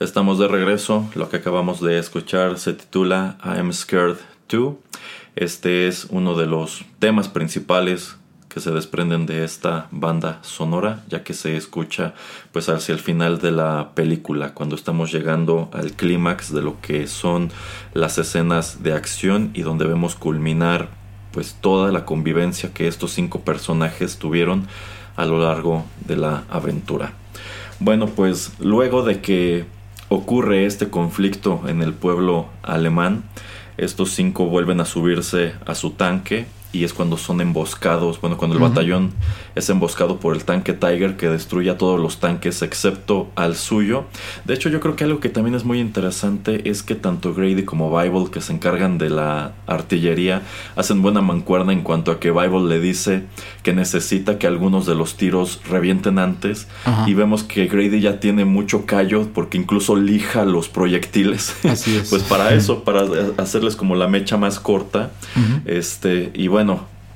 A: Estamos de regreso. Lo que acabamos de escuchar se titula I'm Scared Too. Este es uno de los temas principales que se desprenden de esta banda sonora, ya que se escucha pues hacia el final de la película, cuando estamos llegando al clímax de lo que son las escenas de acción y donde vemos culminar pues toda la convivencia que estos cinco personajes tuvieron a lo largo de la aventura. Bueno, pues luego de que ocurre este conflicto en el pueblo alemán, estos cinco vuelven a subirse a su tanque y es cuando son emboscados, bueno, cuando el batallón es emboscado por el tanque Tiger que destruye a todos los tanques excepto al suyo. De hecho, yo creo que algo que también es muy interesante es que tanto Grady como Bible, que se encargan de la artillería, hacen buena mancuerna en cuanto a que Bible le dice que necesita que algunos de los tiros revienten antes y vemos que Grady ya tiene mucho callo porque incluso lija los proyectiles.
B: Así es. [LAUGHS]
A: pues para eso, para hacerles como la mecha más corta, este y bueno,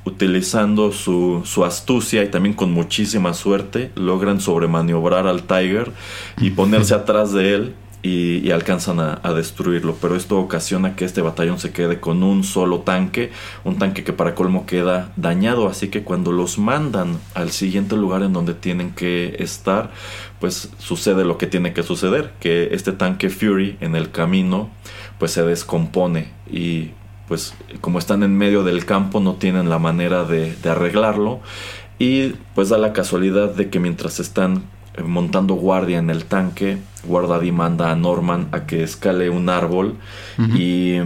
A: utilizando su, astucia y también con muchísima suerte, logran sobremaniobrar al Tiger y ponerse [LAUGHS] atrás de él y, alcanzan a, destruirlo. Pero esto ocasiona que este batallón se quede con un solo tanque, un tanque que para colmo queda dañado. Así que cuando los mandan al siguiente lugar en donde tienen que estar, pues sucede lo que tiene que suceder, que este tanque Fury en el camino pues se descompone y pues como están en medio del campo no tienen la manera de, arreglarlo. Y pues da la casualidad de que mientras están eh, montando guardia en el tanque, Guardadi manda a Norman a que escale un árbol y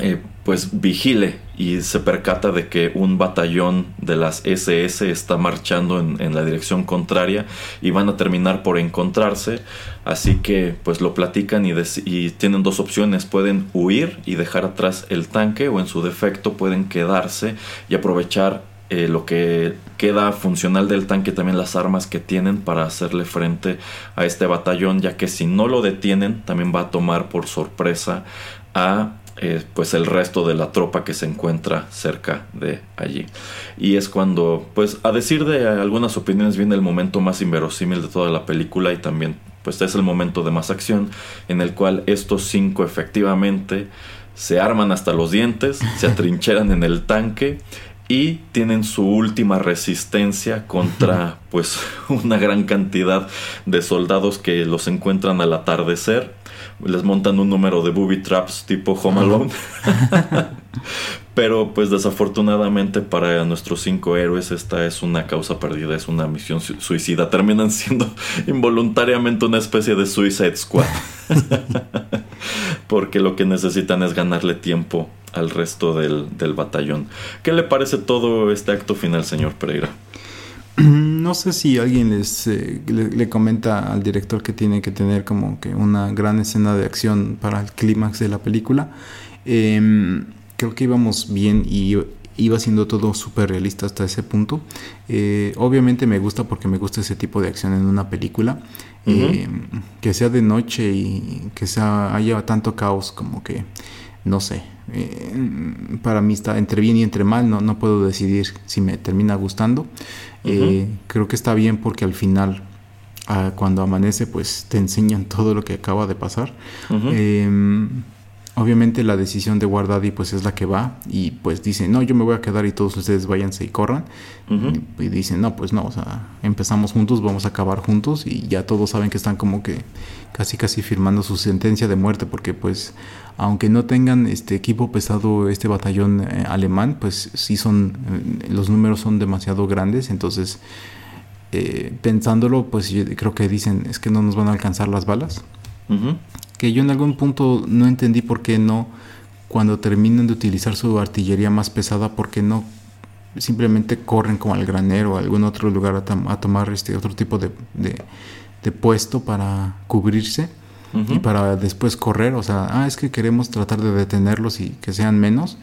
A: eh, pues vigile y se percata de que un batallón de las SS está marchando en, la dirección contraria y van a terminar por encontrarse. Así que pues lo platican y, y, tienen dos opciones. Pueden huir y dejar atrás el tanque o en su defecto pueden quedarse y aprovechar eh, lo que queda funcional del tanque, también las armas que tienen para hacerle frente a este batallón, ya que si no lo detienen también va a tomar por sorpresa a eh, pues el resto de la tropa que se encuentra cerca de allí. Y es cuando, pues a decir de algunas opiniones, viene el momento más inverosímil de toda la película y también pues es el momento de más acción en el cual estos cinco efectivamente se arman hasta los dientes, [LAUGHS] se atrincheran en el tanque y tienen su última resistencia contra pues [LAUGHS] una gran cantidad de soldados que los encuentran al atardecer les montan un número de booby traps tipo Home Alone. [LAUGHS] Pero pues desafortunadamente para nuestros cinco héroes esta es una causa perdida, es una misión suicida. Terminan siendo [LAUGHS] involuntariamente una especie de Suicide Squad. [LAUGHS] Porque lo que necesitan es ganarle tiempo al resto del, del batallón. ¿Qué le parece todo este acto final, señor Pereira? [CLEARS THROAT]
B: No sé si alguien les eh, le, comenta al director que tiene que tener como que una gran escena de acción para el clímax de la película. Em, creo que íbamos bien y iba siendo todo súper realista hasta ese punto. Eh, obviamente me gusta porque me gusta ese tipo de acción en una película. Em, que sea de noche y que sea haya tanto caos como que no sé. Eh, para mí está entre bien y entre mal, no, no puedo decidir si me termina gustando. Eh, creo que está bien porque al final, ah, cuando amanece, pues te enseñan [LAUGHS] todo lo que acaba de pasar. Em, obviamente la decisión de Guardadi pues es la que va y pues dice, no, yo me voy a quedar y todos ustedes váyanse y corran. y, dicen, no, pues no, o sea, empezamos juntos, vamos a acabar juntos y ya todos saben que están como que casi casi firmando su sentencia de muerte porque pues aunque no tengan este equipo pesado este batallón eh, alemán, pues sí son, eh, los números son demasiado grandes, entonces eh, pensándolo, pues yo creo que dicen, es que no nos van a alcanzar las balas. Que yo en algún punto no entendí por qué no, cuando terminan de utilizar su artillería más pesada, por qué no simplemente corren como al granero o a algún otro lugar a, tomar este otro tipo de, de puesto para cubrirse y para después correr, o sea, ah, es que queremos tratar de detenerlos y que sean menos.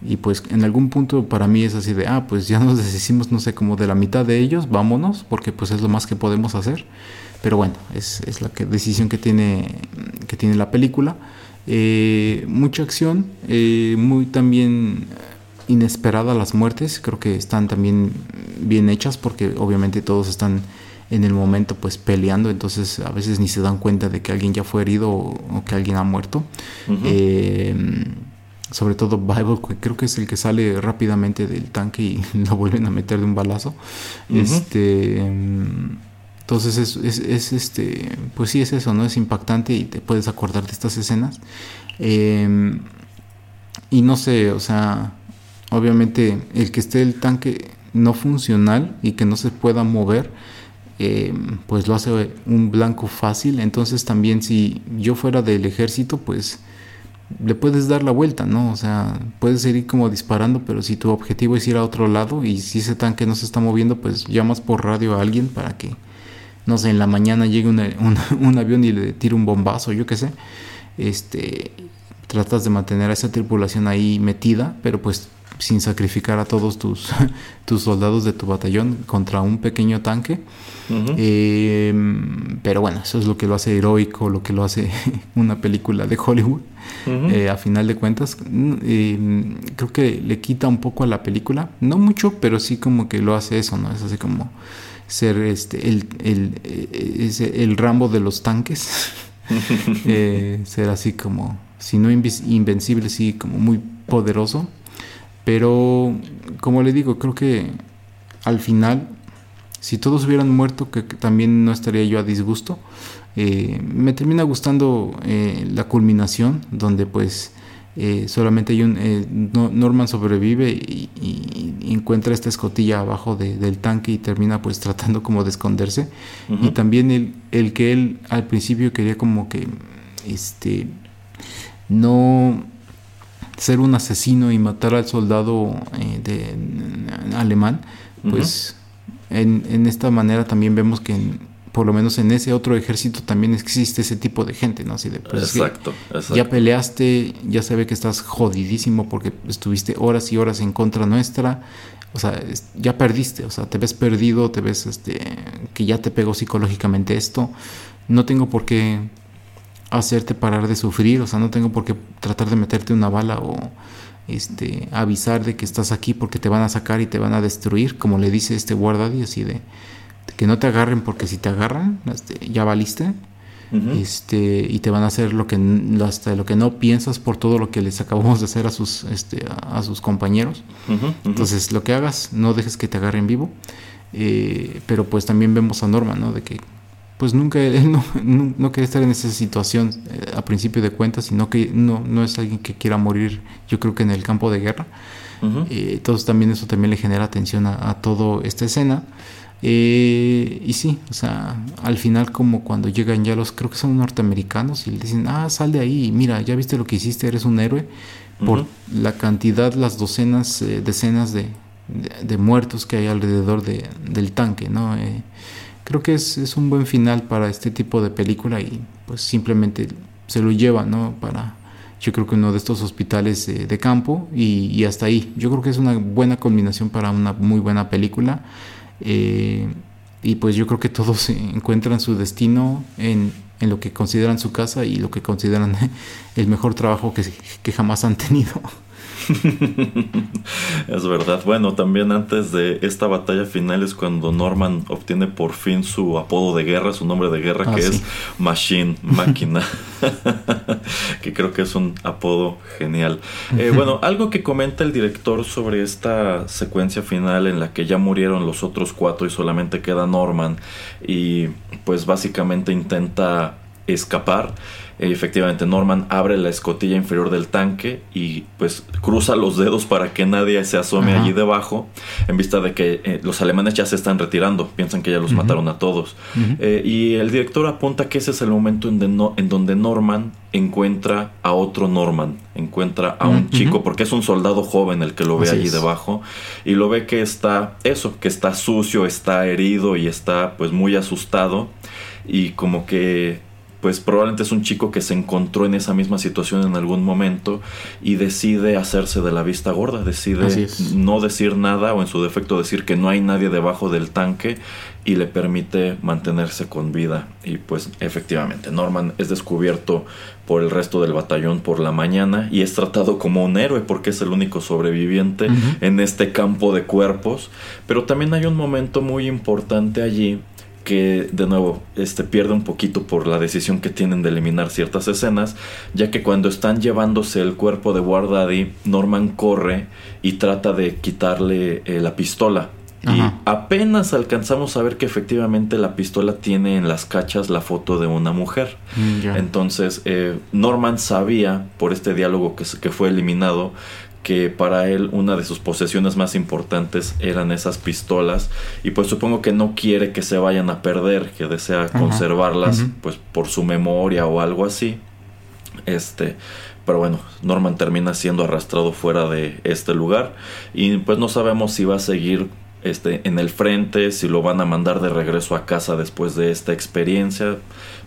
B: Y pues en algún punto para mí es así de, ah, pues ya nos deshicimos, no sé, como de la mitad de ellos, vámonos, porque pues es lo más que podemos hacer. Pero bueno, es, es la que, decisión que tiene, que tiene la película. Eh, mucha acción, eh, muy también inesperada las muertes, creo que están también bien hechas porque obviamente todos están en el momento pues peleando, entonces a veces ni se dan cuenta de que alguien ya fue herido o, que alguien ha muerto. Eh, sobre todo Bible, creo que es el que sale rápidamente del tanque y [LAUGHS] lo vuelven a meter de un balazo. Este. Entonces es, este. Pues sí, es eso, ¿no? Es impactante y te puedes acordar de estas escenas. Em, y no sé, o sea. Obviamente, el que esté el tanque no funcional y que no se pueda mover. Em, pues lo hace un blanco fácil. Entonces también si yo fuera del ejército, pues le puedes dar la vuelta, ¿no? O sea, puedes ir como disparando, pero si tu objetivo es ir a otro lado y si ese tanque no se está moviendo, pues llamas por radio a alguien para que, no sé, en la mañana llegue [LAUGHS] un, avión y le tire un bombazo, yo qué sé. Este, tratas de mantener a esa tripulación ahí metida, pero pues sin sacrificar a todos tus, [LAUGHS] tus soldados de tu batallón contra un pequeño tanque. Em, pero bueno, eso es lo que lo hace heroico, lo que lo hace [LAUGHS] una película de Hollywood. Eh, a final de cuentas, em, creo que le quita un poco a la película, no mucho, pero sí como que lo hace eso, ¿no? Es así como ser este el, el, eh, el Rambo de los tanques, [LAUGHS] eh, ser así como, si no invencible, sí como muy poderoso. Pero, como le digo, creo que al final, si todos hubieran muerto, que, también no estaría yo a disgusto. Eh, me termina gustando eh, la culminación, donde pues eh, solamente hay un... Norman sobrevive y, encuentra esta escotilla abajo del tanque y termina pues [LAUGHS] tratando como de esconderse. Y también el, el que él al principio quería como que... Este... No ser un asesino y matar al soldado eh, de, alemán, pues en, esta manera también vemos que por lo menos en ese otro ejército también existe ese tipo de gente, ¿no? Así de, pues,
A: exacto,
B: Ya peleaste, ya se ve que estás jodidísimo porque estuviste horas y horas en contra nuestra, o sea, ya perdiste, o sea, te ves perdido, te ves este, que ya te pegó psicológicamente esto, no tengo por qué hacerte parar de sufrir, o sea, no tengo por qué tratar de meterte una bala o este avisar de que estás aquí porque te van a sacar y te van a destruir, como le dice este guardia así de, que no te agarren porque si te agarran, este, ya valiste. Este, y te van a hacer lo que hasta lo que no piensas por todo lo que les acabamos de hacer a sus este, a, sus compañeros. Entonces lo que hagas no dejes que te agarren vivo. Eh, pero pues también vemos a Norma no de que pues nunca, él [LAUGHS] no, no, quiere estar en esa situación eh, a principio de cuentas, sino que no, no es alguien que quiera morir, yo creo que en el campo de guerra. Eh, entonces también eso también le genera atención a, a toda esta escena. Eh, y sí, o sea, al final como cuando llegan ya los, creo que son norteamericanos y le dicen, ah, sal de ahí, mira, ya viste lo que hiciste, eres un héroe, por la cantidad, las docenas, decenas de, de, muertos que hay alrededor de, del tanque, ¿no? Creo que es, es, un buen final para este tipo de película y pues simplemente se lo lleva, ¿no? Para yo creo que uno de estos hospitales de campo y, hasta ahí. Yo creo que es una buena combinación para una muy buena película. Eh, y pues yo creo que todos encuentran su destino en, en, lo que consideran su casa y lo que consideran [LAUGHS] el mejor trabajo que, que jamás han tenido. [LAUGHS]
A: es verdad. Bueno, también antes de esta batalla final es cuando Norman obtiene por fin su apodo de guerra, su nombre de guerra, ah, que es Machine, máquina. [LAUGHS] que creo que es un apodo genial. Eh, bueno, algo que comenta el director sobre esta secuencia final en la que ya murieron los otros cuatro y solamente queda Norman y pues básicamente intenta escapar efectivamente Norman abre la escotilla inferior del tanque y pues cruza los dedos para que nadie se asome allí debajo en vista de que eh, los alemanes ya se están retirando, piensan que ya los mataron a todos. Eh, y el director apunta que ese es el momento en, en, donde Norman encuentra a otro Norman, encuentra a un chico, porque es un soldado joven el que lo ve allí debajo, y lo ve que está eso, que está sucio, está herido y está pues muy asustado y como que pues probablemente es un chico que se encontró en esa misma situación en algún momento y decide hacerse de la vista gorda, decide no decir nada o en su defecto decir que no hay nadie debajo del tanque y le permite mantenerse con vida. Y pues efectivamente, Norman es descubierto por el resto del batallón por la mañana y es tratado como un héroe porque es el único sobreviviente en este campo de cuerpos. Pero también hay un momento muy importante allí que de nuevo este, pierde un poquito por la decisión que tienen de eliminar ciertas escenas, ya que cuando están llevándose el cuerpo de War Daddy, Norman corre y trata de quitarle eh, la pistola. Y apenas alcanzamos a ver que efectivamente la pistola tiene en las cachas la foto de una mujer. Mm, Entonces eh, Norman sabía, por este diálogo que, que fue eliminado, que para él una de sus posesiones más importantes eran esas pistolas y pues supongo que no quiere que se vayan a perder, que desea conservarlas pues por su memoria o algo así. Este, pero bueno, Norman termina siendo arrastrado fuera de este lugar y pues no sabemos si va a seguir este, en el frente, si lo van a mandar de regreso a casa después de esta experiencia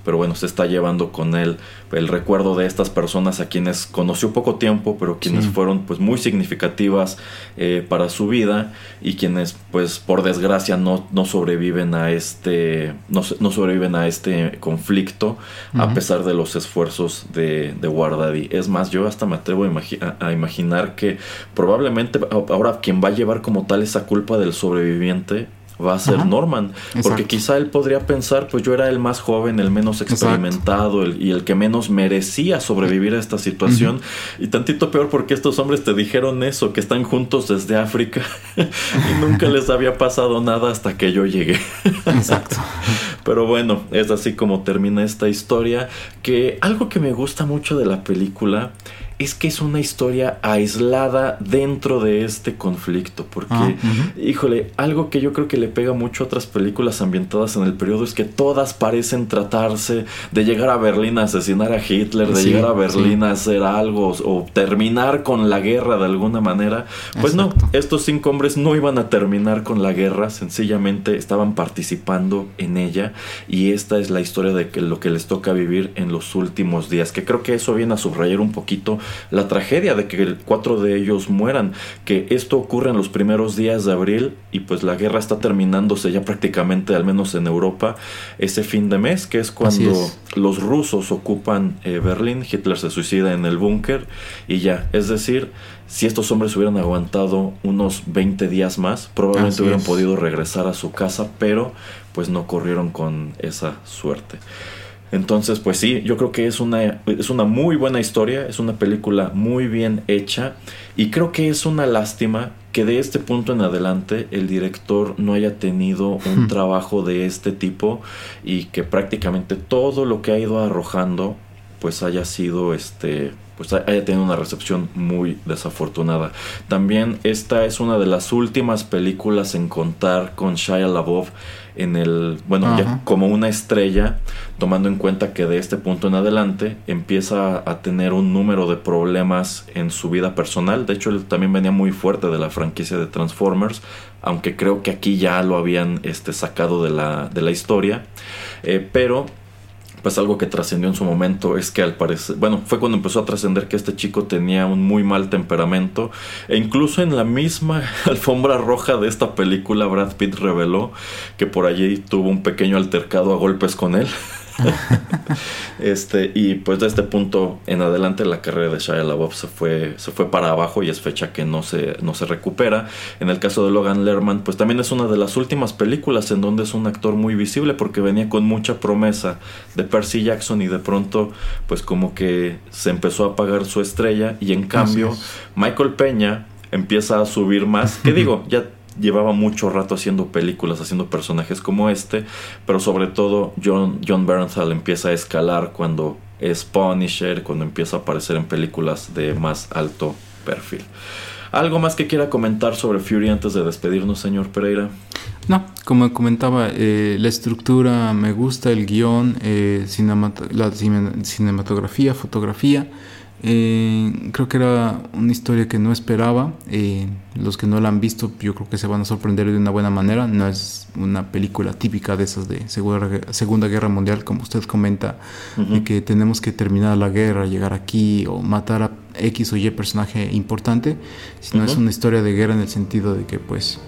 A: pero bueno, se está llevando con él el recuerdo de estas personas a quienes conoció poco tiempo, pero quienes fueron pues muy significativas eh, para su vida y quienes pues por desgracia no, no sobreviven a este no, no sobreviven a este conflicto a pesar de los esfuerzos de, de Wardaddy. Es más, yo hasta me atrevo a, a imaginar que probablemente ahora quien va a llevar como tal esa culpa del sobreviviente va a ser Norman. Porque quizá él podría pensar, pues yo era el más joven, el menos experimentado y el que menos merecía sobrevivir a esta situación. Y tantito peor porque estos hombres te dijeron eso, que están juntos desde África [LAUGHS] y nunca les había pasado nada hasta que yo llegué. Exacto. Pero bueno, es así como termina esta historia. Que algo que me gusta mucho de la película es que es una historia aislada dentro de este conflicto. Porque, ah, híjole, algo que yo creo que le pega mucho a otras películas ambientadas en el periodo es que todas parecen tratarse de llegar a Berlín a asesinar a Hitler, de llegar a Berlín a hacer algo o terminar con la guerra de alguna manera. Pues no, estos cinco hombres no iban a terminar con la guerra, sencillamente estaban participando en ella y esta es la historia de que lo que les toca vivir en los últimos días, que creo que eso viene a subrayar un poquito la tragedia de que cuatro de ellos mueran, que esto ocurre en los primeros días de abril y pues la guerra está terminándose ya prácticamente, al menos en Europa, ese fin de mes, que es cuando los rusos ocupan eh, Berlín, Hitler se suicida en el búnker y ya, es decir, si estos hombres hubieran aguantado unos 20 días más, probablemente hubieran podido regresar a su casa, pero pues no corrieron con esa suerte. Entonces, pues sí, yo creo que es una, es una muy buena historia, es una película muy bien hecha y creo que es una lástima que de este punto en adelante el director no haya tenido un hmm. trabajo de este tipo y que prácticamente todo lo que ha ido arrojando pues haya sido este pues haya tenido una recepción muy desafortunada. También esta es una de las últimas películas en contar con Shia LaBeouf en el, bueno, ya como una estrella, tomando en cuenta que de este punto en adelante empieza a tener un número de problemas en su vida personal. De hecho, él también venía muy fuerte de la franquicia de Transformers, aunque creo que aquí ya lo habían este, sacado de la, de la historia. Eh, pero pues algo que trascendió en su momento es que al parecer, bueno, fue cuando empezó a trascender que este chico tenía un muy mal temperamento e incluso en la misma [LAUGHS] alfombra roja de esta película Brad Pitt reveló que por allí tuvo un pequeño altercado a golpes con él. [LAUGHS] [LAUGHS] este, y pues de este punto en adelante la carrera de Shia LaBeouf se fue, se fue para abajo y es fecha que no se, no se recupera. En el caso de Logan Lerman, pues también es una de las últimas películas en donde es un actor muy visible porque venía con mucha promesa de Percy Jackson y de pronto pues como que se empezó a apagar su estrella y en cambio Michael Peña empieza a subir más. ¿Qué [LAUGHS] digo? Ya llevaba mucho rato haciendo películas, haciendo personajes como este, pero sobre todo John, John Bernthal empieza a escalar cuando es Punisher, cuando empieza a aparecer en películas de más alto perfil. ¿Algo más que quiera comentar sobre Fury antes de despedirnos, señor Pereira?
B: No, como comentaba, eh, la estructura me gusta, el guion, eh, la cinematografía, fotografía. Eh, creo que era una historia que no esperaba. Eh, los que no la han visto, yo creo que se van a sorprender de una buena manera. No es una película típica de esas de Segunda, Guerra Mundial, como usted comenta, de que tenemos que terminar la guerra, llegar aquí o matar a X o Y personaje importante, sino es una historia de guerra en el sentido de que, pues,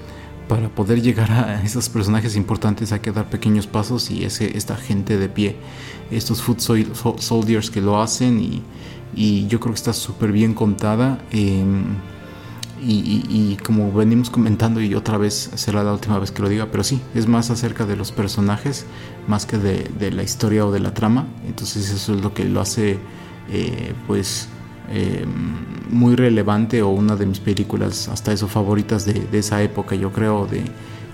B: para poder llegar a esos personajes importantes hay que dar pequeños pasos y es esta gente de pie, estos foot soldiers que lo hacen y y yo creo que está súper bien contada. Em, y, como venimos comentando y otra vez será la última vez que lo diga, pero sí, es más acerca de los personajes más que de, la historia o de la trama. Entonces eso es lo que lo hace eh, pues eh, muy relevante o una de mis películas hasta eso favoritas de, esa época, yo creo, de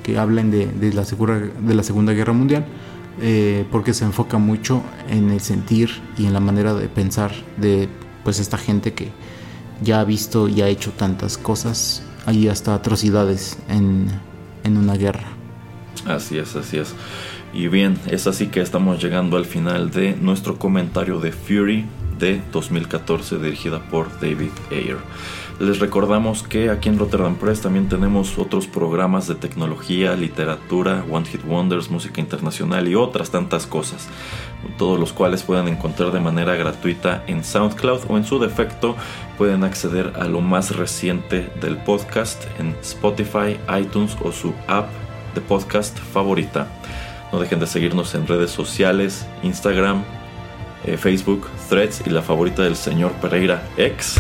B: que hablen de, la, de la Segunda Guerra Mundial. Eh, porque se enfoca mucho en el sentir y en la manera de pensar de pues esta gente que, ya ha visto y ha hecho tantas cosas, hay hasta atrocidades en, en una guerra.
A: Así es, así es. Y bien, es así que estamos llegando al final de nuestro comentario de Fury de 2014 dirigida por David Ayer. Les recordamos que aquí en Rotterdam Press también tenemos otros programas de tecnología, literatura, One Hit Wonders, música internacional y otras tantas cosas, todos los cuales pueden encontrar de manera gratuita en SoundCloud o en su defecto pueden acceder a lo más reciente del podcast en Spotify, iTunes o su app de podcast favorita. No dejen de seguirnos en redes sociales, Instagram, eh, Facebook, Threads y la favorita del señor Pereira X.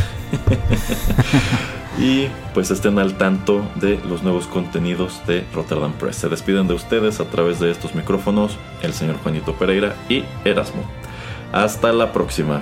A: [LAUGHS] y pues estén al tanto de los nuevos contenidos de Rotterdam Press. Se despiden de ustedes a través de estos micrófonos el señor Juanito Pereira y Erasmo. Hasta la próxima.